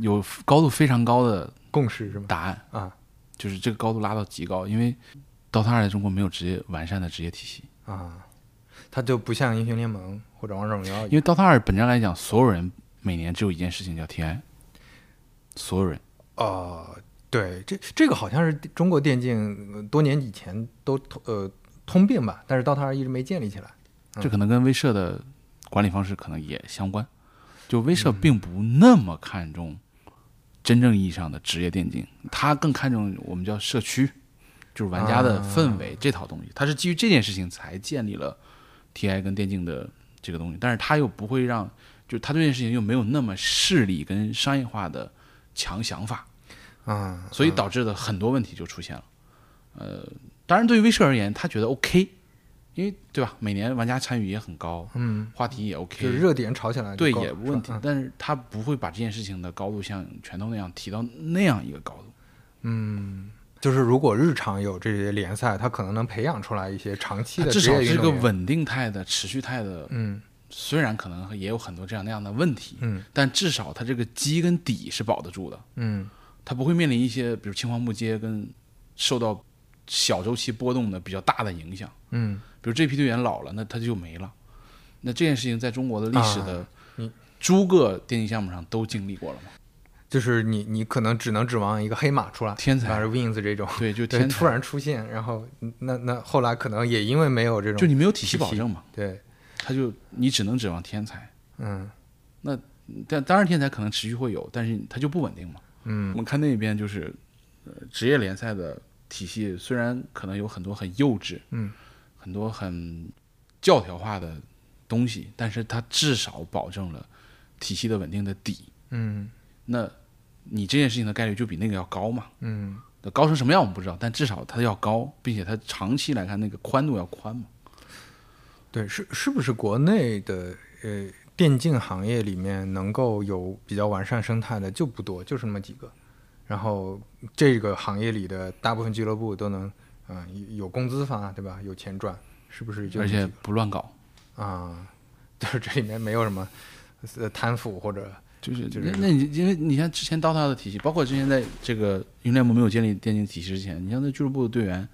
有高度非常高的共识是吗？答案，啊，就是这个高度拉到极高，因为，DOTA 二在中国没有职业完善的职业体系，啊，它就不像英雄联盟或者王者荣耀，因为 DOTA 二本质上来讲，所有人每年只有一件事情叫 TI，所有人。哦，对，这这个好像是中国电竞呃多年以前都通呃通病吧，但是 DOTA 二一直没建立起来。这可能跟威社的管理方式可能也相关。就威社并不那么看重真正意义上的职业电竞，他更看重我们叫社区，就是玩家的氛围这套东西。他是基于这件事情才建立了 TI 跟电竞的这个东西，但是他又不会让，就他对这件事情又没有那么势力跟商业化的强想法。啊，所以导致的很多问题就出现了。呃，当然对于威社而言，他觉得 OK，因为对吧？每年玩家参与也很高，嗯，话题也 OK，就是热点炒起来对也无问题。但是他不会把这件事情的高度像拳头那样提到那样一个高度。嗯，就是如果日常有这些联赛，他可能能培养出来一些长期的至少。是个稳定态的、持续态的，嗯虽然可能也有很多这样那样的问题，嗯但至少它这个基跟底是保得住的。嗯它不会面临一些比如青黄不接跟受到小周期波动的比较大的影响。嗯比如这批队员老了，那他就没了。那这件事情在中国的历史的诸个电竞项目上都经历过了嘛？就是你你可能只能指望一个黑马出来，天才像是 Wins 这种，对，就，天，突然出现，然后那那后来可能也因为没有这种，就你没有体系保证嘛，对，他就你只能指望天才。嗯那但当然天才可能持续会有，但是它就不稳定嘛。嗯我嗯们看那边就是，呃，职业联赛的体系虽然可能有很多很幼稚，嗯，很多很教条化的东西，但是它至少保证了体系的稳定的底。嗯那你这件事情的概率就比那个要高嘛？嗯高成什么样我们不知道，但至少它要高，并且它长期来看那个宽度要宽嘛。对，是是不是国内的呃电竞行业里面能够有比较完善生态的就不多，就是那么几个。然后这个行业里的大部分俱乐部都能，嗯、有有工资发，对吧？有钱赚，是不是就而且不乱搞，个啊？就是这里面没有什么呃贪腐或者就是就是那那你因为你像之前 DOTA 的体系，包括之前在这个英雄联盟没有建立电竞体系之前，你像那俱乐部的队员，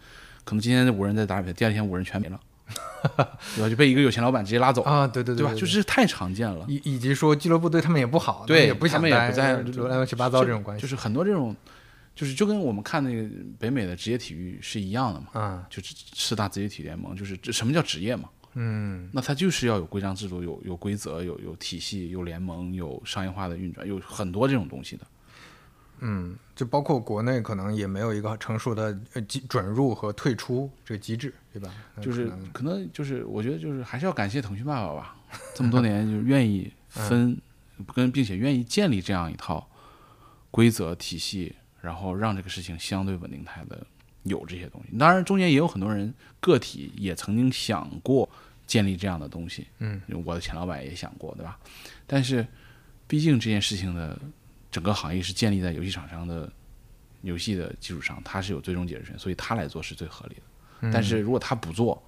可能今天五人在打比赛，第二天五人全没了，对吧？就被一个有钱老板直接拉走，啊，对对对吧？对就是太常见了。以以及说俱乐部对他们也不好，对也不想他们也不在乱乱七八糟这种关系，就是很多这种，就是就跟我们看那个北美的职业体育是一样的嘛，啊，就是四大职业体联盟，就是这什么叫职业嘛？嗯那它就是要有规章制度、有有规则、有有体系、有联盟、有商业化的运转，有很多这种东西的。嗯，就包括国内可能也没有一个成熟的呃机转入和退出这个机制，对吧？就是可能可能就是我觉得就是还是要感谢腾讯爸爸吧，这么多年就是愿意 分跟并且愿意建立这样一套规则体系，然后让这个事情相对稳定态的有这些东西。当然中间也有很多人个体也曾经想过建立这样的东西，嗯，我的前老板也想过，对吧？但是毕竟这件事情的整个行业是建立在游戏厂商的游戏的基础上，他是有最终解释权，所以他来做是最合理的。嗯。但是如果他不做，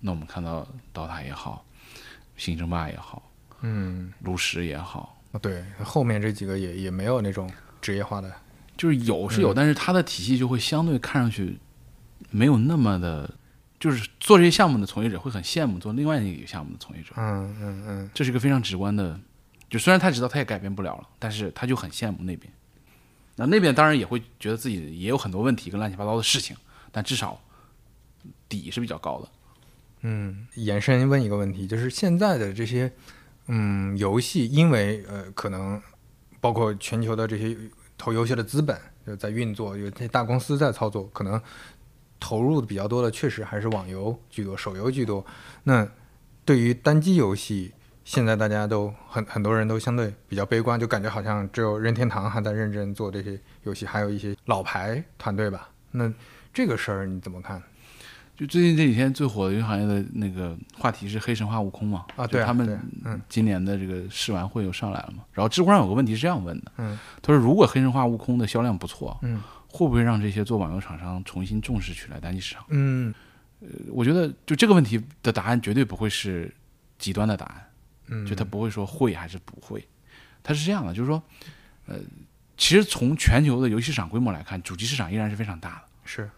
那我们看到刀塔也好，星争霸也好，嗯，炉石也好，对，后面这几个也也没有那种职业化的，就是有是有，但是它的体系就会相对看上去没有那么的，就是做这些项目的从业者会很羡慕做另外一个项目的从业者，嗯嗯嗯，这是一个非常直观的。就虽然他知道他也改变不了了，但是他就很羡慕那边。那那边当然也会觉得自己也有很多问题跟乱七八糟的事情，但至少底是比较高的。嗯，延伸问一个问题，就是现在的这些嗯游戏，因为呃可能包括全球的这些投游戏的资本就在运作，有这些大公司在操作，可能投入的比较多的确实还是网游居多，手游居多。那对于单机游戏，现在大家都很很多人都相对比较悲观，就感觉好像只有任天堂还在认真做这些游戏，还有一些老牌团队吧。那这个事儿你怎么看？就最近这几天最火的游戏行业的那个话题是《黑神话：悟空》嘛？啊对啊他们嗯今年的这个试玩会又上来了嘛？然后知乎上有个问题是这样问的，嗯他说如果《黑神话：悟空》的销量不错，嗯会不会让这些做网游厂商重新重视起来单机市场？嗯呃我觉得就这个问题的答案绝对不会是极端的答案，嗯，就他不会说会还是不会，他是这样的，就是说，呃，其实从全球的游戏市场规模来看，主机市场依然是非常大的。是。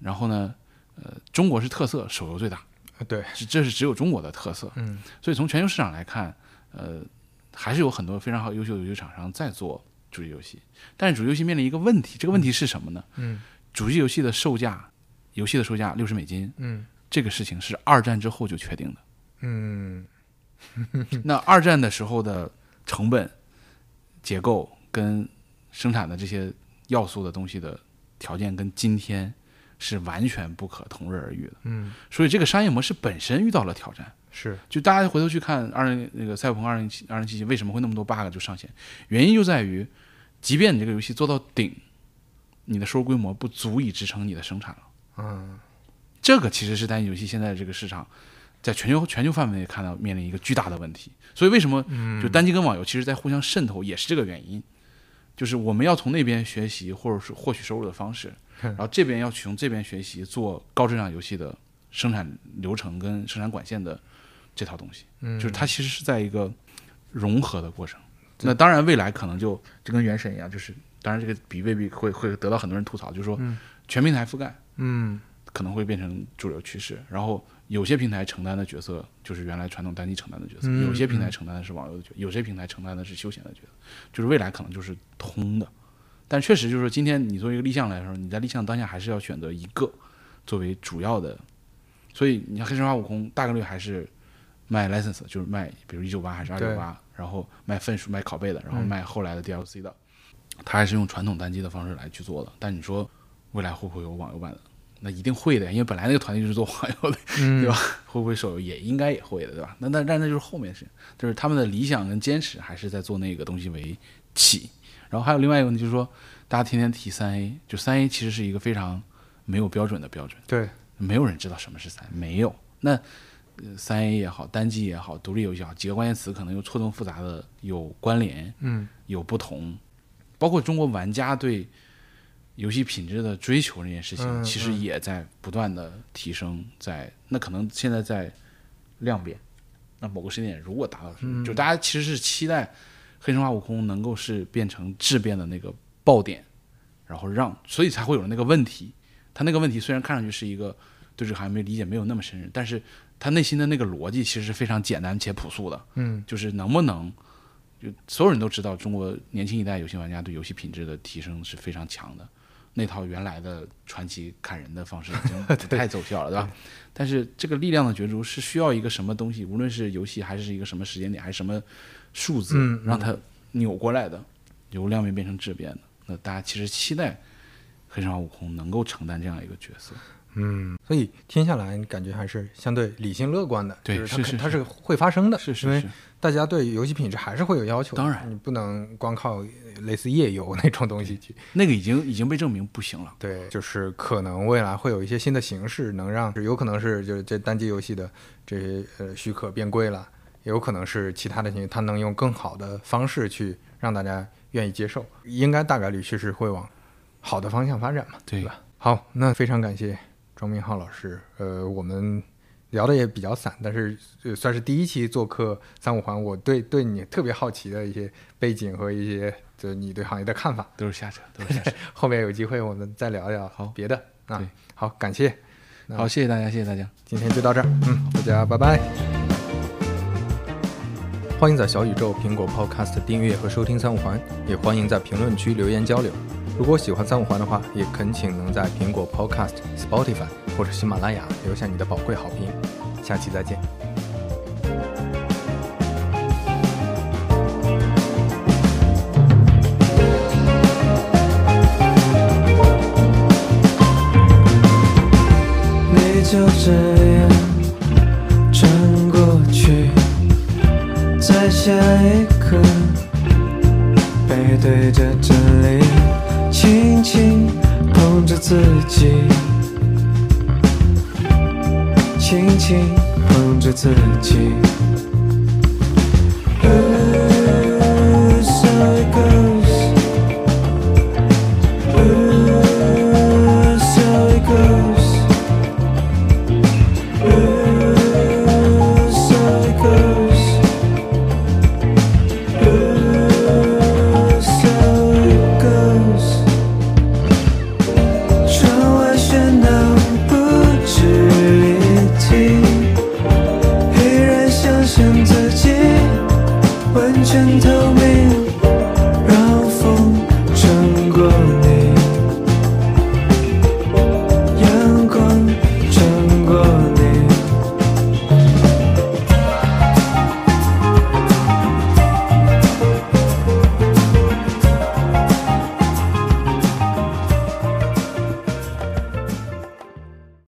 然后呢，呃，中国是特色，手游最大，对，这这是只有中国的特色。嗯。所以从全球市场来看，呃，还是有很多非常好优秀的游戏厂商在做主机游戏，但是主机游戏面临一个问题，这个问题是什么呢？嗯。主机游戏的售价，游戏的售价六十美金，嗯。这个事情是二战之后就确定的。嗯 那二战的时候的成本结构跟生产的这些要素的东西的条件，跟今天是完全不可同日而语的。嗯，所以这个商业模式本身遇到了挑战。是，就大家回头去看二零那个赛博朋克二零七二零七七为什么会那么多 bug 就上线，原因就在于，即便你这个游戏做到顶，你的收入规模不足以支撑你的生产了。嗯这个其实是单机游戏现在这个市场，在全球全球范围内看到面临一个巨大的问题。所以为什么嗯就单机跟网游其实在互相渗透，也是这个原因。就是我们要从那边学习，或者是获取收入的方式，然后这边要从这边学习做高质量游戏的生产流程跟生产管线的这套东西。嗯，就是它其实是在一个融合的过程。那当然，未来可能就就跟原神一样，就是当然这个比未必会会得到很多人吐槽，就是说嗯全平台覆盖嗯可能会变成主流趋势。然后有些平台承担的角色就是原来传统单机承担的角色，嗯有些平台承担的是网游的角色，有些平台承担的是休闲的角色，就是未来可能就是通的。但确实就是说，今天你作为一个立项来说，你在立项当下还是要选择一个作为主要的。所以你看《黑神话：悟空》大概率还是卖 license，就是卖比如一九八还是二九八，然后卖份数、卖拷贝的，然后嗯卖后来的 DLC 的，它还是用传统单机的方式来去做的。但你说未来会不会有网游版的？那一定会的，因为本来那个团队就是做网游的，嗯，对吧？会不会手游也应该也会的，对吧？那那但那就是后面的事情，就是他们的理想跟坚持还是在做那个东西为起。然后还有另外一个问题就是说，大家天天提三 A，就三 A 其实是一个非常没有标准的标准，对，没有人知道什么是三，没有。那三 A 也好，单机也好，独立游戏也好，几个关键词可能又错综复杂的有关联，嗯有不同，包括中国玩家对游戏品质的追求这件事情，嗯其实嗯也在不断的提升，在那可能现在在量变，那某个时间点如果达到，嗯就大家其实是期待《黑神话：悟空》能够是变成质变的那个爆点，然后让，所以才会有那个问题。他那个问题虽然看上去是一个对这个行业没理解没有那么深入，但是他内心的那个逻辑其实是非常简单且朴素的。嗯就是能不能，就所有人都知道，中国年轻一代游戏玩家对游戏品质的提升是非常强的。那套原来的传奇砍人的方式 已经不太奏效了，对吧？但是这个力量的角逐是需要一个什么东西，无论是游戏还是一个什么时间点，还是什么数字，嗯嗯让它扭过来的，由量变变成质变的。那大家其实期待黑神话悟空能够承担这样一个角色。嗯，所以听下来，你感觉还是相对理性乐观的，对就是它是它是会发生的，因为是因为，大家对游戏品质还是会有要求，当然你不能光靠类似页游那种东西去。那个已经已经被证明不行了。对，就是可能未来会有一些新的形式，能让有可能是就是这单机游戏的这些呃许可变贵了，也有可能是其他的情，它能用更好的方式去让大家愿意接受，应该大概率确实会往好的方向发展嘛，对吧？好，那非常感谢庄明浩老师，呃，我们。聊的也比较散，但是呃算是第一期做客三五环，我对对你特别好奇的一些背景和一些就你对行业的看法。都是瞎扯，都是瞎扯。后面有机会我们再聊聊好别的啊。好，感谢，好，谢谢大家，谢谢大家。今天就到这儿，嗯，大家拜拜。欢迎在小宇宙、苹果 Podcast 订阅和收听三五环，也欢迎在评论区留言交流。如果喜欢三五环的话，也恳请能在苹果 Podcast、Spotify 或者喜马拉雅留下你的宝贵好评。下期再见。你就这样转过去，在下一刻背对着这里，轻轻碰着自己，轻轻碰着自己。